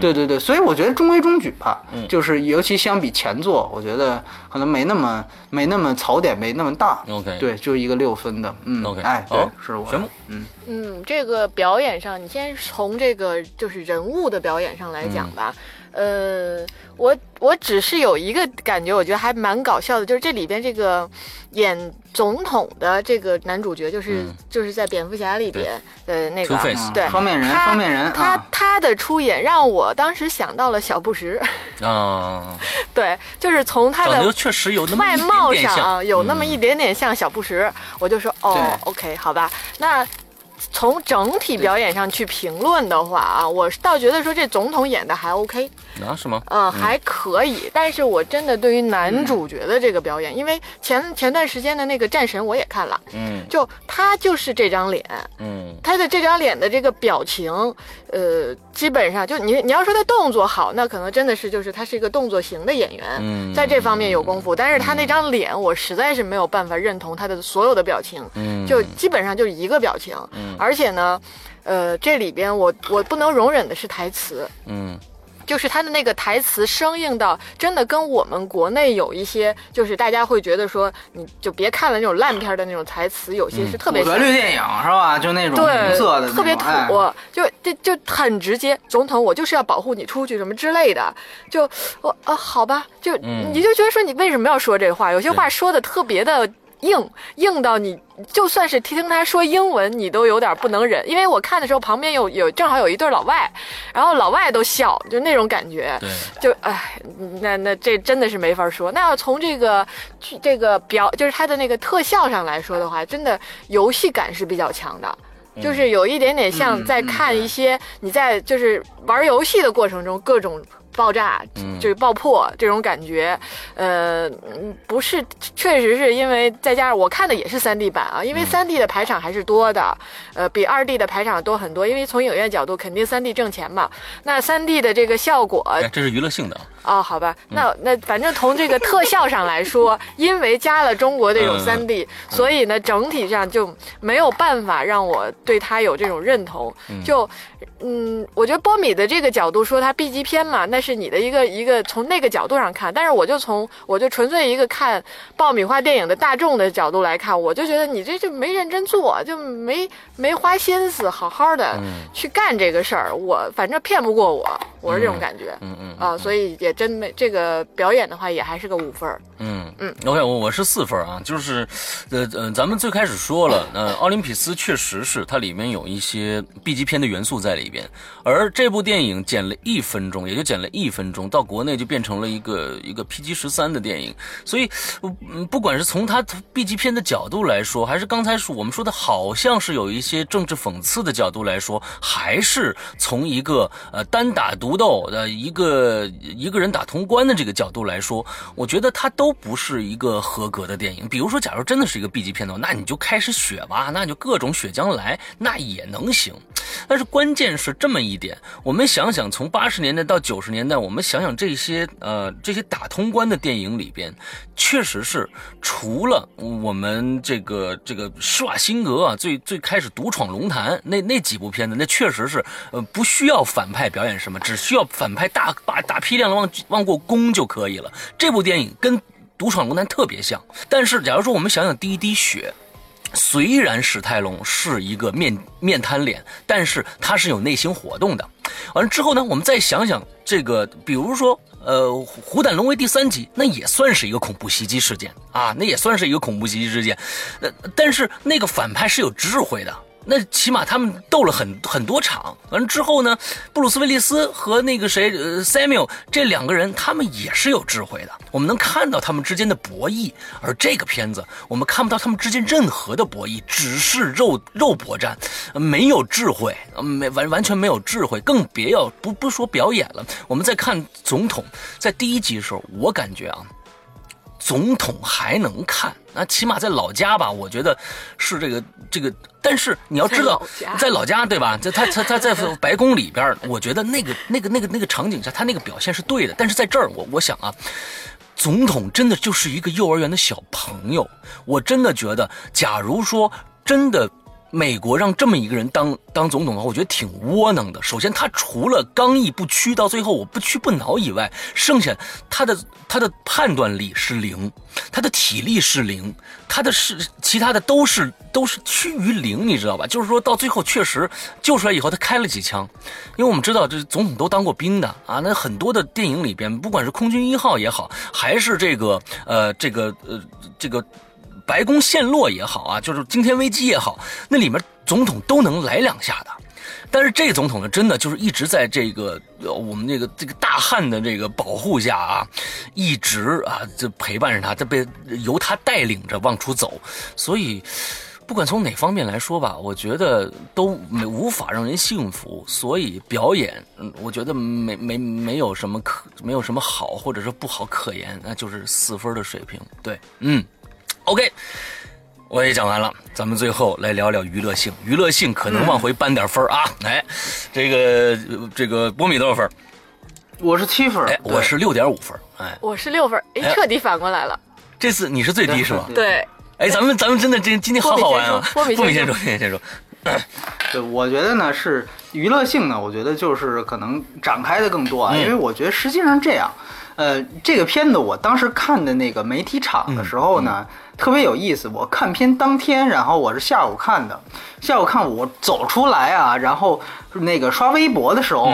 对对对，所以我觉得中规中矩吧。就是尤其相比前作，我觉得可能没那么没那么槽点没那么大。OK 对，就一个六分的。嗯 OK，哎，对好，是我嗯嗯，这个表演上，你先从这个就是人物的表演上来讲吧。呃，我我只是有一个感觉，我觉得还蛮搞笑的，就是这里边这个演总统的这个男主角，就是、嗯。就是在蝙蝠侠里边的那个对双面人他双面人他啊他的出演让我当时想到了小布什，啊，对，就是从他的确实有那么外貌上啊，有那么嗯。一点点像小布什，我就说哦，OK，好吧，那。从整体表演上去评论的话啊，我倒觉得说这总统演的还 OK，啊，是吗？嗯，还可以。但是我真的对于男主角的这个表演，因为前前段时间的那个战神我也看了，嗯。就他就是这张脸，嗯。他的这张脸的这个表情，呃，基本上就你你要说他动作好，那可能真的是就是他是一个动作型的演员，嗯。在这方面有功夫。但是他那张脸，我实在是没有办法认同他的所有的表情，嗯，就基本上就一个表情，而且呢，呃，这里边我我不能容忍的是台词，嗯就是他的那个台词生硬到真的跟我们国内有一些，就是大家会觉得说，你就别看了那种烂片的那种台词，有些是特别主旋像律电影是吧？就那种对红色的，特别哎土，就这就很直接。总统，我就是要保护你出去什么之类的，就我啊，好吧，就、嗯你就觉得说你为什么要说这话？有些话说的特别的。硬硬到你，就算是听他说英文，你都有点不能忍。因为我看的时候，旁边有有正好有一对老外，然后老外都笑，就那种感觉。对，就哎，那那这真的是没法说。那要从这个这个表，就是它的那个特效上来说的话，真的游戏感是比较强的。就是有一点点像嗯在看一些你在就是玩游戏的过程中各种爆炸，嗯。就是爆破这种感觉，呃，嗯不是，确实是因为再加上我看的也是3 D 版啊，因为3 D 的排场还是多的，呃，比2 D 的排场多很多，因为从影院角度肯定3 D 挣钱嘛，那3 D 的这个效果哎，这是娱乐性的啊，哦，好吧，那那反正从这个特效上来说，因为加了中国这种嗯三 D，、所以呢，整体上就没有办法让我对它有这种认同。就，嗯，我觉得波米的这个角度说它 B 级片嘛，那是你的一个一个从那个角度上看，但是我就从我就纯粹一个看爆米花电影的大众的角度来看，我就觉得你这就没认真做，就没没花心思好好的去干这个事儿，我反正骗不过我，我是这种感觉。嗯嗯啊，所以也也真没这个表演的话，也还是个五分儿。嗯嗯，OK，我我是四分啊，就是，呃呃，咱们最开始说了，呃，奥林匹斯确实是它里面有一些 B 级片的元素在里边，而这部电影剪了一分钟，也就剪了一分钟，到国内就变成了一个一个 PG 十三的电影，所以，嗯，不管是从它 B 级片的角度来说，还是刚才说我们说的好像是有一些政治讽刺的角度来说，还是从一个呃单打独斗的一个一个人打通关的这个角度来说，我觉得它都不是一个合格的电影。比如说，假如真的是一个 B 级片的话，那你就开始血吧，那就各种血浆来，那也能行。但是关键是这么一点，我们想想，从八十年代到九十年代，我们想想这些呃这些打通关的电影里边，确实是除了我们这个这个施瓦辛格啊最最开始独闯龙潭那那几部片子，那确实是呃不需要反派表演什么，只需要反派大把大批量的往往过攻就可以了。这部电影跟独闯龙潭特别像，但是假如说我们想想第一滴血。虽然史泰龙是一个面面瘫脸，但是他是有内心活动的。完了之后呢，我们再想想这个，比如说，呃，《虎胆龙威》第三集，那也算是一个恐怖袭击事件啊，那也算是一个恐怖袭击事件。呃，但是那个反派是有智慧的。那起码他们斗了很很多场，完之后呢，布鲁斯威利斯和那个谁，呃，Samuel 这两个人，他们也是有智慧的。我们能看到他们之间的博弈，而这个片子我们看不到他们之间任何的博弈，只是肉肉搏战，没有智慧，没完完全没有智慧，更别要不不说表演了。我们再看总统在第一集的时候，我感觉啊。总统还能看，那起码在老家吧，我觉得是这个这个。但是你要知道，在老家对吧？在他他他在白宫里边，我觉得那个那个那个那个场景下，他那个表现是对的。但是在这儿，我我想啊，总统真的就是一个幼儿园的小朋友。我真的觉得，假如说真的。美国让这么一个人当当总统的话，我觉得挺窝囊的。首先，他除了刚毅不屈，到最后我不屈不挠以外，剩下他的他的判断力是零，他的体力是零，他的是其他的都是都是趋于零，你知道吧？就是说到最后，确实救出来以后，他开了几枪，因为我们知道这总统都当过兵的啊。那很多的电影里边，不管是空军一号也好，还是这个呃这个呃这个。白宫陷落也好啊，就是惊天危机也好，那里面总统都能来两下的。但是这总统呢，真的就是一直在这个我们这个这个大汉的这个保护下啊，一直啊就陪伴着他，这被由他带领着往出走。所以，不管从哪方面来说吧，我觉得都没无法让人信服。所以表演，嗯，我觉得没没没有什么可没有什么好或者是不好可言，那就是四分的水平。对，嗯。OK，我也讲完了，咱们最后来聊聊娱乐性。娱乐性可能往回扳点分啊！哎，这个这个波米多少分？我是七分，哎，我是六点五分，哎，我是六分，哎，彻底反过来了。这次你是最低是吗？对。哎，咱们咱们真的今今天好好玩啊！波米先生，波米先生。对，我觉得呢是娱乐性呢，我觉得就是可能展开的更多啊，因为我觉得实际上这样。呃，这个片子我当时看的那个媒体场的时候呢，特别有意思。我看片当天，然后我是下午看的，下午看我走出来啊，然后那个刷微博的时候，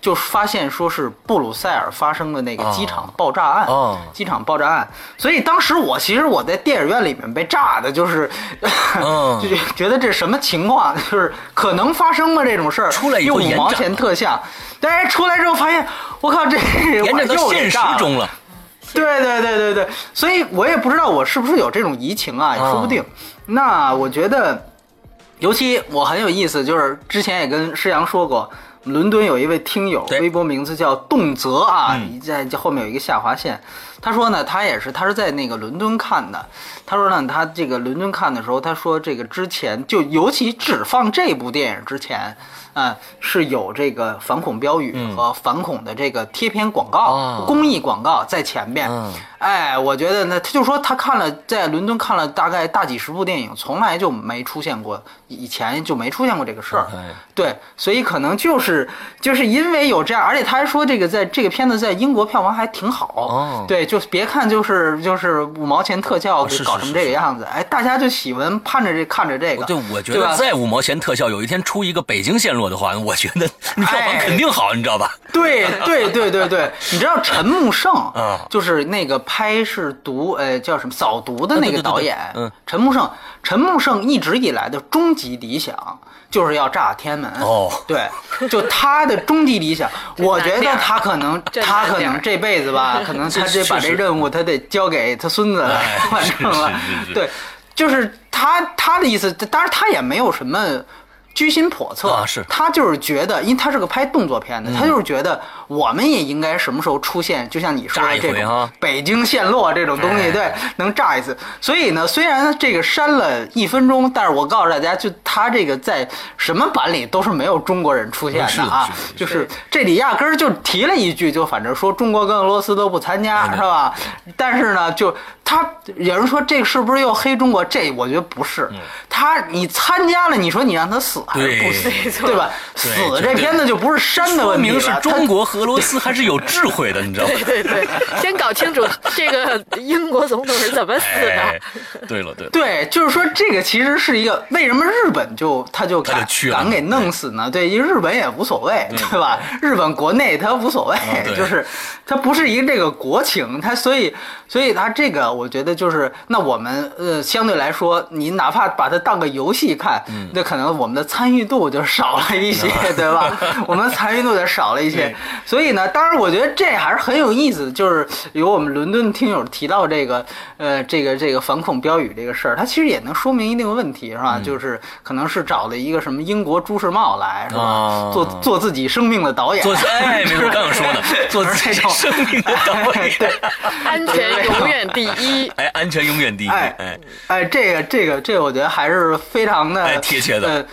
就发现说是布鲁塞尔发生的那个机场爆炸案，机场爆炸案。所以当时我其实我在电影院里面被炸的，就是 就觉得这什么情况，就是可能发生了这种事儿，用五毛钱特效。但是出来之后发现，我靠，这延展到现实中了。对对对对对，所以我也不知道我是不是有这种移情啊，也说不定。那我觉得，尤其我很有意思，就是之前也跟施阳说过，伦敦有一位听友，微博名字叫动泽啊，在后面有一个下划线。他说呢，他也是，他是在那个伦敦看的。他说呢，他这个伦敦看的时候，他说这个之前就尤其只放这部电影之前。嗯，是有这个反恐标语和反恐的这个贴片广告、公益广告在前面。哎，我觉得呢，他就说他看了在伦敦看了大概大几十部电影，从来就没出现过，以前就没出现过这个事儿。对，所以可能就是就是因为有这样，而且他还说这个在这个片子在英国票房还挺好。哦对，就别看就是就是五毛钱特效是是搞成这个样子，哎，大家就喜闻盼着这看着这个。对，我觉得再五毛钱特效，有一天出一个北京线路的话，我觉得票房哎肯定好，你知道吧？对对对对对，你知道陈木胜啊就是那个拍是毒呃叫什么扫毒的那个导演，啊对对对对嗯陈木胜，陈木胜一直以来的终极理想就是要炸天安门。哦对，就他的终极理想，我觉得他可能 他可能这辈子吧，可能他得把这任务他得交给他孙子来哎完成了。对，就是他他的意思，当然他也没有什么。居心叵测啊是。嗯他就是觉得，因为他是个拍动作片的，他就是觉得我们也应该什么时候出现，就像你说的这种北京陷落这种东西，哎。对，能炸一次。所以呢，虽然这个删了一分钟，但是我告诉大家，就他这个在什么版里都是没有中国人出现的的啊就是这里压根儿就提了一句，就反正说中国跟俄罗斯都不参加，对是吧？但是呢，就他有人说这是不是又黑中国？这我觉得不是，他你参加了，你说你让他死对？对吧？死这片子就不是山的说问题了，明是中国和俄罗斯还是有智慧的，你知道吗？对对对，先搞清楚这个英国总统是怎么死哎的。，对了对了，对，就是说这个其实是一个为什么日本就他就敢他就去敢给弄死呢？对，因为日本也无所谓，对吧？日本国内他无所谓，嗯 就是他不是一个这个国情，他所以所以他这个我觉得就是那我们呃相对来说，你哪怕把它当个游戏看，嗯那可能我们的参与度就少了一些，对吧？我们参与度就少了一些，所以呢，当然我觉得这还是很有意思的，就是有我们伦敦听友提到这个呃这个这个反恐标语这个事儿，它其实也能说明一定问题，是吧？就是可能是找了一个什么英国朱世茂来，是吧？啊做做自己生命的导演，做哎，没错，刚想说的，做自己这种生命的导演，对。安全永远第一。哎，安全永远第一，哎哎，哎，这个这个这个，我觉得还是非常的、哎贴切的呃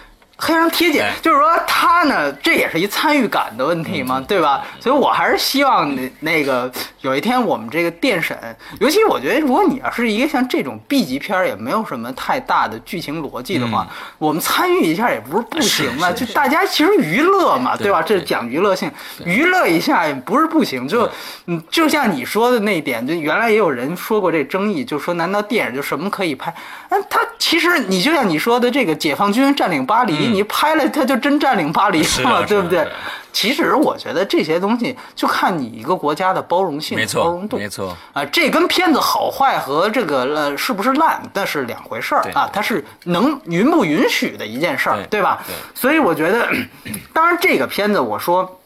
非常贴切哎，就是说他呢，这也是一参与感的问题嘛，嗯对吧？所以我还是希望那那个有一天我们这个电审，尤其我觉得，如果你要是一个像这种 B 级片儿，也没有什么太大的剧情逻辑的话，我们参与一下也不是不行嘛，就大家其实娱乐嘛，对对吧？这对讲娱乐性，娱乐一下也不是不行。就嗯，就像你说的那一点，就原来也有人说过这争议，就说难道电影就什么可以拍？那他其实你就像你说的，这个解放军占领巴黎，你拍了他就真占领巴黎了对不对？其实我觉得这些东西就看你一个国家的包容性、没包容度。没错啊，这跟片子好坏和这个呃是不是烂那是两回事儿啊，它是能允不允许的一件事儿对，对吧？对所以我觉得，当然这个片子我说。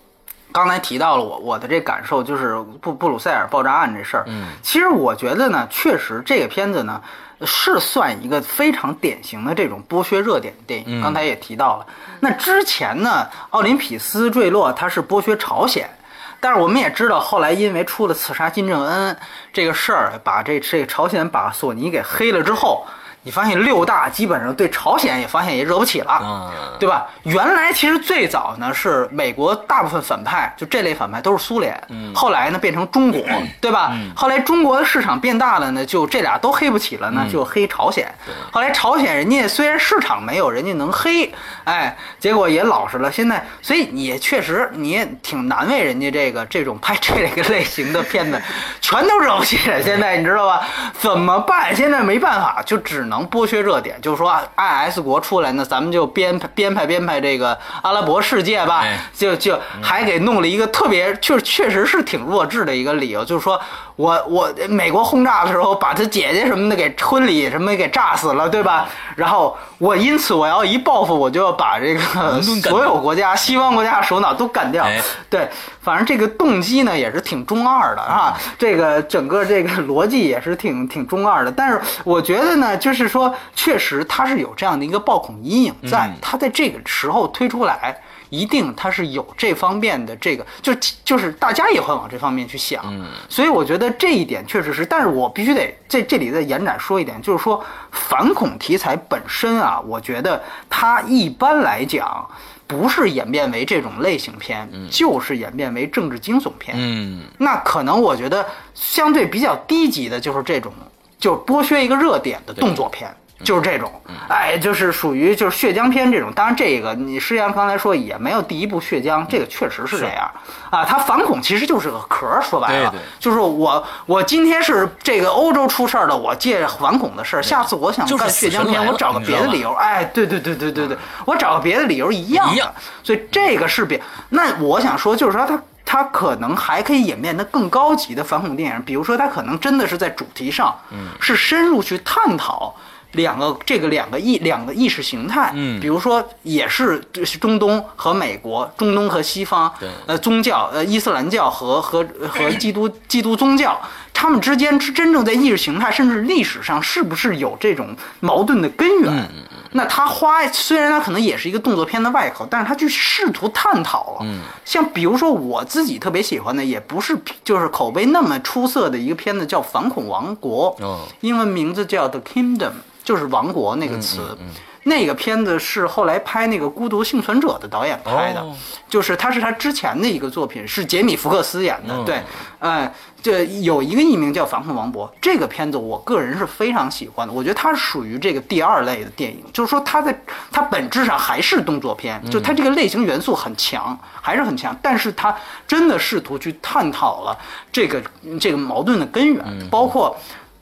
刚才提到了我我的这感受，就是布布鲁塞尔爆炸案这事儿。嗯，其实我觉得呢，确实这个片子呢是算一个非常典型的这种剥削热点电影。刚才也提到了，那之前呢，奥林匹斯坠落它是剥削朝鲜。但是我们也知道，后来因为出了刺杀金正恩这个事儿，把这这个朝鲜把索尼给黑了之后，你发现六大基本上对朝鲜也发现也惹不起了，啊对吧？原来其实最早呢是美国大部分反派，就这类反派都是苏联，后来呢变成中国，对吧？后来中国的市场变大了呢，就这俩都黑不起了呢，就黑朝鲜。后来朝鲜人家虽然市场没有人家能黑，哎，结果也老实了。现在所以也确实你也挺难为人家这个这种拍 这个类型的片子，全都惹不起了。现在你知道吧？怎么办？现在没办法，就只能剥削热点，就是说 IS 国出来呢，咱们就编编排编排这个阿拉伯世界吧，哎就就还给弄了一个特别，确确实是挺弱智的一个理由，就是说我我美国轰炸的时候把他姐姐什么的给婚礼什么给炸死了，对吧？然后我因此我要一报复，我就要把这个 所有国家西方国家首脑都干掉哎。对，反正这个动机呢也是挺中二的啊，这个整个这个逻辑也是挺挺中二的。但是我觉得呢，就是说确实它是有这样的一个暴恐阴影在，它在这个时候推出来。一定它是有这方面的这个，就就是大家也会往这方面去想，所以我觉得这一点确实是，但是我必须得在这里再延展说一点，就是说反恐题材本身啊，我觉得它一般来讲不是演变为这种类型片，就是演变为政治惊悚片，嗯，那可能我觉得相对比较低级的就是这种，就是剥削一个热点的动作片。就是这种，哎，就是属于就是血浆片这种。当然，这个你实际上刚才说也没有第一部血浆，这个确实是这样。啊。它反恐其实就是个壳，说白了，对对。就是我我今天是这个欧洲出事儿了，我借反恐的事儿，下次我想干血浆片，我找个别的理由，哎，对对对对对对，我找个别的理由一样所以这个是别。那我想说，就是说它。它可能还可以演变得更高级的反恐电影，比如说它可能真的是在主题上，嗯。是深入去探讨两个这个两个意两个意识形态，嗯。比如说也是是中东和美国，中东和西方对，呃宗教，呃伊斯兰教和和和基督基督宗教，他们之间是真正在意识形态甚至历史上是不是有这种矛盾的根源？嗯那他花虽然他可能也是一个动作片的外壳，但是他去试图探讨了。嗯，像比如说我自己特别喜欢的，也不是就是口碑那么出色的一个片子，叫《反恐王国》，哦英文名字叫《The Kingdom》，就是王国那个词。那个片子是后来拍那个《孤独幸存者》的导演拍的，哦就是他是他之前的一个作品，是杰米·福克斯演的。嗯对，呃，这有一个艺名叫《反恐王国》，这个片子我个人是非常喜欢的。我觉得它是属于这个第二类的电影，就是说它在它本质上还是动作片，就它这个类型元素很强，还是很强，但是它真的试图去探讨了这个这个矛盾的根源，包括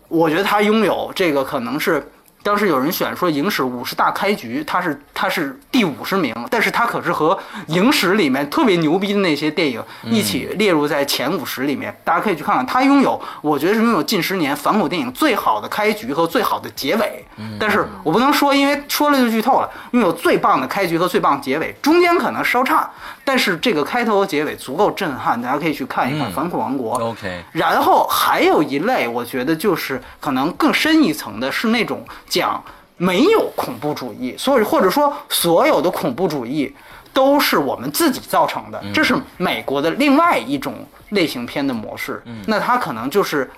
我觉得它拥有这个可能是。当时有人选说影史五十大开局，它是它是第五十名，但是它可是和影史里面特别牛逼的那些电影一起列入在前五十里面。大家可以去看看，它拥有我觉得是拥有近十年反恐电影最好的开局和最好的结尾。但是我不能说，因为说了就剧透了。拥有最棒的开局和最棒的结尾，中间可能稍差，但是这个开头和结尾足够震撼，大家可以去看一看《反恐王国》。OK 然后还有一类，我觉得就是可能更深一层的，是那种讲没有恐怖主义，所以或者说所有的恐怖主义都是我们自己造成的，这是美国的另外一种类型片的模式。那它可能就是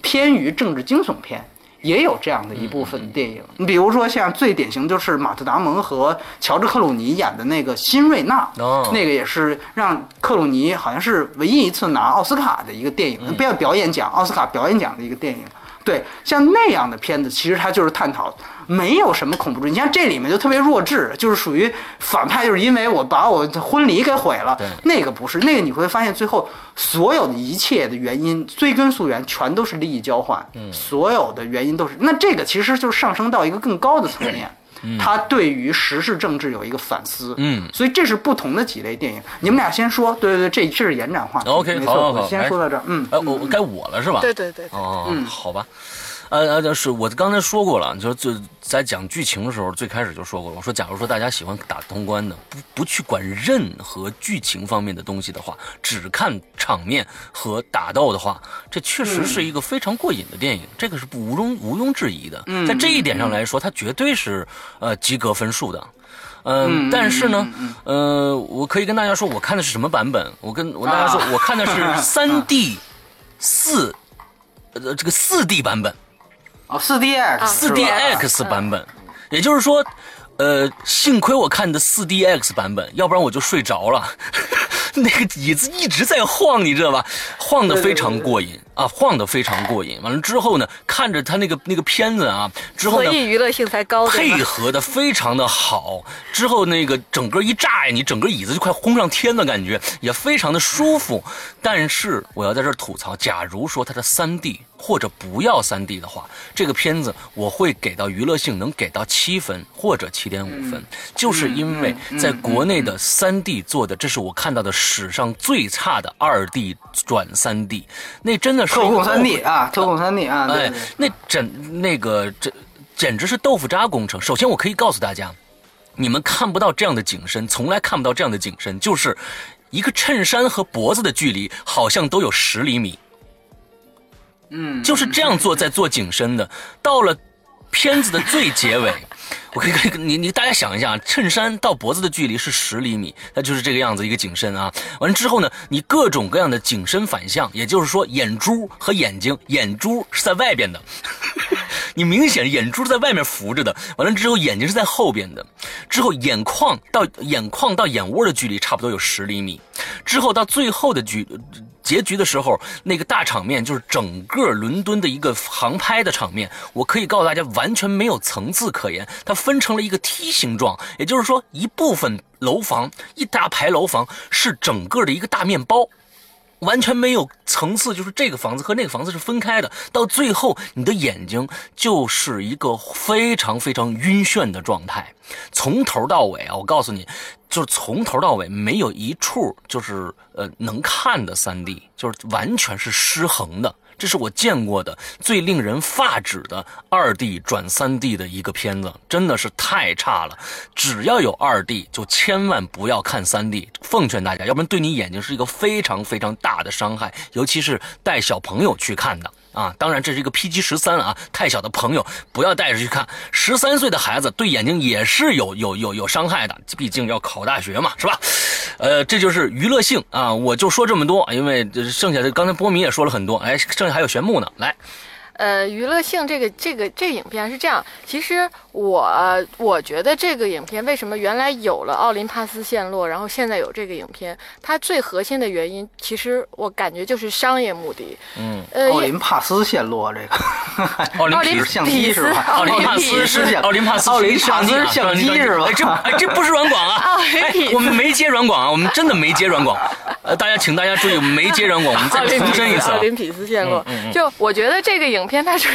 偏于政治惊悚片。也有这样的一部分电影，你比如说像最典型就是马特·达蒙和乔治·克鲁尼演的那个《新瑞纳》，哦那个也是让克鲁尼好像是唯一一次拿奥斯卡的一个电影，不要表演奖，奥斯卡表演奖的一个电影。对，像那样的片子，其实它就是探讨没有什么恐怖主义。你像这里面就特别弱智，就是属于反派，就是因为我把我的婚礼给毁了。那个不是，那个你会发现最后所有的一切的原因，追根溯源，全都是利益交换。嗯，所有的原因都是。那这个其实就是上升到一个更高的层面。他对于时事政治有一个反思，嗯所以这是不同的几类电影。你们俩先说，对对对，这这是延展话题。OK，没错，好好好我先说到这儿，嗯，哎，我我该我了是吧？对对对对，哦，好吧。呃呃，是我刚才说过了，就是就在讲剧情的时候，最开始就说过了。我说，假如说大家喜欢打通关的，不不去管任何剧情方面的东西的话，只看场面和打斗的话，这确实是一个非常过瘾的电影，这个是不无庸无庸置疑的。在这一点上来说，它绝对是呃及格分数的。嗯，但是呢，呃，我可以跟大家说，我看的是什么版本？我跟我跟大家说，我看的是 三 D 四，呃，这个四 D 版本。哦，四 DX，四 DX 版本，也就是说，呃，幸亏我看的四 DX 版本，要不然我就睡着了。那个椅子一直在晃，你知道吧？晃得非常过瘾啊，晃得非常过瘾。完了之后呢，看着他那个那个片子啊，之后所呢，以娱乐性才高，配合的非常的好，之后那个整个一炸呀，你整个椅子就快轰上天的感觉，也非常的舒服。但是我要在这儿吐槽，假如说它的三 D 或者不要三 D 的话，这个片子我会给到娱乐性能给到七分或者七点五分，就是因为在国内的三 D 做的，这是我看到的史上最差的二 D 转三 D，那真的是特供三 D 啊，特供三 D 啊，对哎对，那整那个这简直是豆腐渣工程。首先，我可以告诉大家，你们看不到这样的景深，从来看不到这样的景深，就是一个衬衫和脖子的距离好像都有十厘米，嗯，就是这样做在做景深的。到了片子的最结尾。我可以可以，你你大家想一下，衬衫到脖子的距离是十厘米，那就是这个样子一个景深啊。完了之后呢，你各种各样的景深反向，也就是说眼珠和眼睛，眼珠是在外边的，你明显眼珠是在外面浮着的。完了之后眼睛是在后边的，之后眼眶到眼眶到眼窝的距离差不多有十厘米，之后到最后的距。结局的时候那个大场面，就是整个伦敦的一个航拍的场面，我可以告诉大家，完全没有层次可言，它分成了一个梯形状，也就是说，一部分楼房，一大排楼房是整个的一个大面包。完全没有层次，就是这个房子和那个房子是分开的。到最后，你的眼睛就是一个非常非常晕眩的状态，从头到尾啊，我告诉你，就是从头到尾没有一处就是呃能看的三 D，就是完全是失衡的。这是我见过的最令人发指的二 D 转三 D 的一个片子，真的是太差了。只要有二 D，就千万不要看三 D。奉劝大家，要不然对你眼睛是一个非常非常大的伤害，尤其是带小朋友去看的。啊，当然这是一个 PG 十三啊，太小的朋友不要带着去看。十三岁的孩子对眼睛也是有有有有伤害的，毕竟要考大学嘛，是吧？呃，这就是娱乐性啊，我就说这么多，因为剩下的刚才波米也说了很多，哎，剩下还有玄木呢，来。呃，娱乐性这个这个这个影片是这样，其实我我觉得这个影片为什么原来有了奥林帕斯陷落，然后现在有这个影片，它最核心的原因，其实我感觉就是商业目的。嗯，呃，奥林帕斯陷落这个，奥林匹斯相机是吧？奥林帕斯是奥林帕斯奥林帕斯相机是吧？这哎这不是软广啊！我们没接软广啊，我们真的没接软广。呃，大家请大家注意，我们没接软广，我们再重申一次。奥林匹斯陷落，就我觉得这个影片它是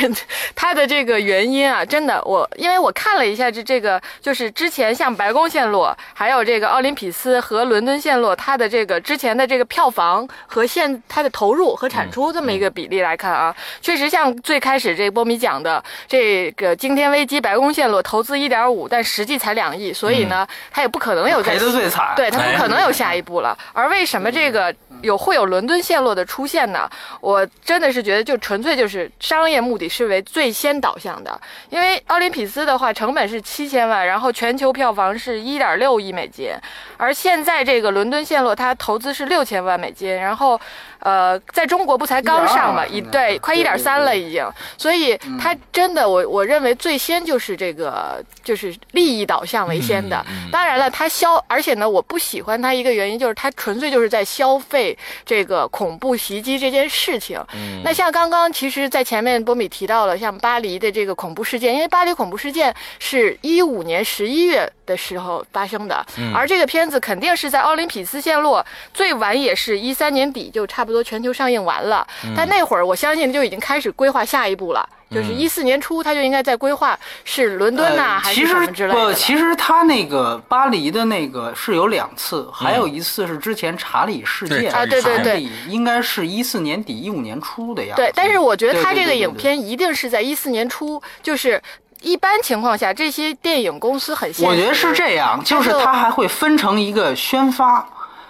它的这个原因啊，真的我因为我看了一下这这个，就是之前像白宫陷落，还有这个奥林匹斯和伦敦陷落，它的这个之前的这个票房和现它的投入和产出这么一个比例来看啊，确实像最开始这波米讲的，这个惊天危机白宫陷落投资一点五，但实际才两亿，所以呢，它也不可能有赔的最惨，对，它不可能有下一步了。而为什么？这个有会有伦敦陷落的出现呢？我真的是觉得就纯粹就是商业目的是为最先导向的，因为奥林匹斯的话成本是七千万，然后全球票房是一点六亿美金，而现在这个伦敦陷落它投资是六千万美金，然后。呃，在中国不才刚上嘛，一对快一点三了已经，所以它真的，我我认为最先就是这个就是利益导向为先的。当然了，它消，而且呢，我不喜欢它一个原因就是它纯粹就是在消费这个恐怖袭击这件事情。那像刚刚其实，在前面波米提到了像巴黎的这个恐怖事件，因为巴黎恐怖事件是一五年十一月的时候发生的，而这个片子肯定是在奥林匹斯陷落最晚也是一三年底就差。不多全球上映完了，但那会儿我相信就已经开始规划下一步了，就是一四年初他就应该在规划是伦敦呐还是什么之类的。不，其实他那个巴黎的那个是有两次，还有一次是之前查理事件啊，对对对，应该是一四年底一五年初的样子。对，但是我觉得他这个影片一定是在一四年初，就是一般情况下这些电影公司很，我觉得是这样，就是他还会分成一个宣发。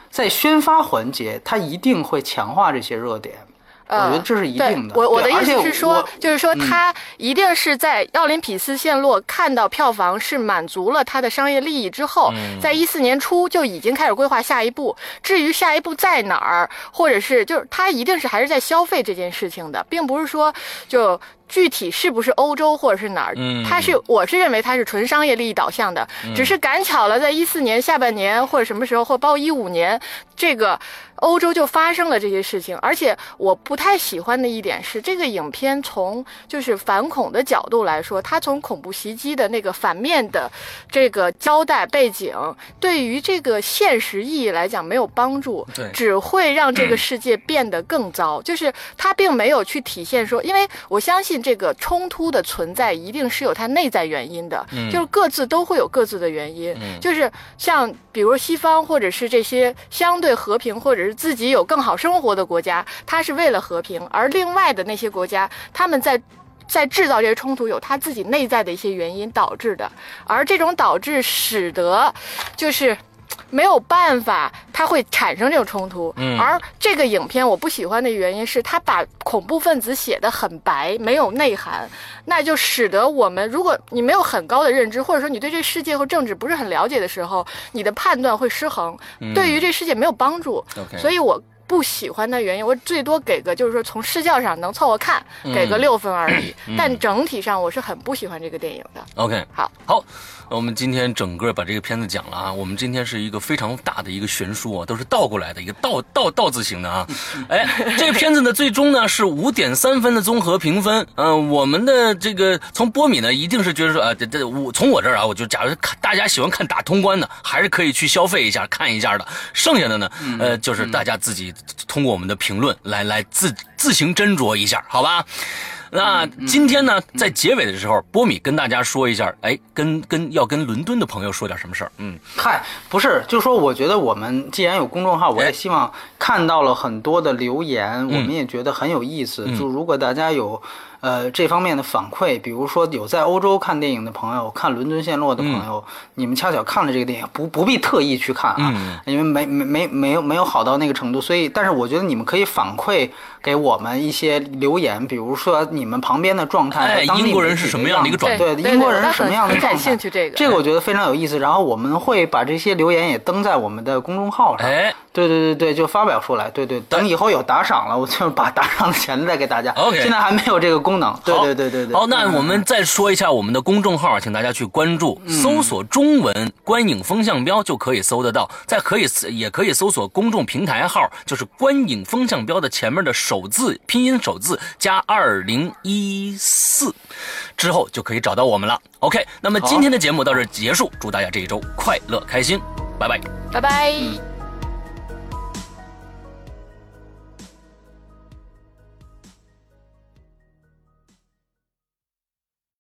在宣发环节，它一定会强化这些热点，我觉得这是一定的。我我的意思是说，就是说，他一定是在奥林匹斯陷落看到票房是满足了他的商业利益之后，在一四年初就已经开始规划下一步。至于下一步在哪儿，或者是就是他一定是还是在消费这件事情的，并不是说就。具体是不是欧洲或者是哪儿？嗯，它是，我是认为它是纯商业利益导向的，只是赶巧了，在一四年下半年或者什么时候，或包括一五年，这个欧洲就发生了这些事情。而且我不太喜欢的一点是，这个影片从就是反恐的角度来说，它从恐怖袭击的那个反面的这个交代背景，对于这个现实意义来讲没有帮助，对，只会让这个世界变得更糟。就是它并没有去体现说，因为我相信。这个冲突的存在一定是有它内在原因的，就是各自都会有各自的原因。就是像比如西方或者是这些相对和平或者自己有更好生活的国家，他是为了和平；而另外的那些国家，他们在在制造这些冲突，有他自己内在的一些原因导致的。而这种导致使得就是。没有办法，它会产生这种冲突。嗯，而这个影片我不喜欢的原因是，它把恐怖分子写的很白，没有内涵，那就使得我们，如果你没有很高的认知，或者说你对这世界和政治不是很了解的时候，你的判断会失衡，对于这世界没有帮助。所以我。不喜欢的原因，我最多给个就是说从视效上能凑合看，给个六分而已。但整体上我是很不喜欢这个电影的。OK，好，好，我们今天整个把这个片子讲了啊。我们今天是一个非常大的一个悬殊啊，都是倒过来的一个倒倒倒字形的啊。哎，这个片子呢，最终呢是五点三分的综合评分。嗯、我们的这个从波米呢，一定是觉得说啊，这这我从我这儿啊，我就假如看大家喜欢看打通关的，还是可以去消费一下看一下的。剩下的呢，呃，就是大家自己通过我们的评论来来自自行斟酌一下，好吧？那今天呢，在结尾的时候，波米跟大家说一下，哎，跟跟要跟伦敦的朋友说点什么事儿？嗯，嗨，不是，就说我觉得我们既然有公众号，我也希望看到了很多的留言，我们也觉得很有意思。就如果大家有呃这方面的反馈，比如说有在欧洲看电影的朋友，看伦敦陷落的朋友，你们恰巧看了这个电影，不不必特意去看啊，因为没没没没有没有好到那个程度，所以但是我觉得你们可以反馈给我们一些留言，比如说你们旁边的状态，哎英国人是什么样的一个状态对，对英国人是什么样的？感兴趣这个这个我觉得非常有意思。然后我们会把这些留言也登在我们的公众号上。哎，对对对对，就发表出来。对对，等以后有打赏了，我就把打赏的钱再给大家。OK 现在还没有这个功能。对好对对对对。好，那嗯我们再说一下我们的公众号，请大家去关注，搜索中文“观影风向标”就可以搜得到。再可以也可以搜索公众平台号，就是“观影风向标”的前面的首字拼音首字加二零一四，之后就可以找到我们了。OK，那么今天的节目到这儿结束，祝大家这一周快乐开心，拜拜。拜拜。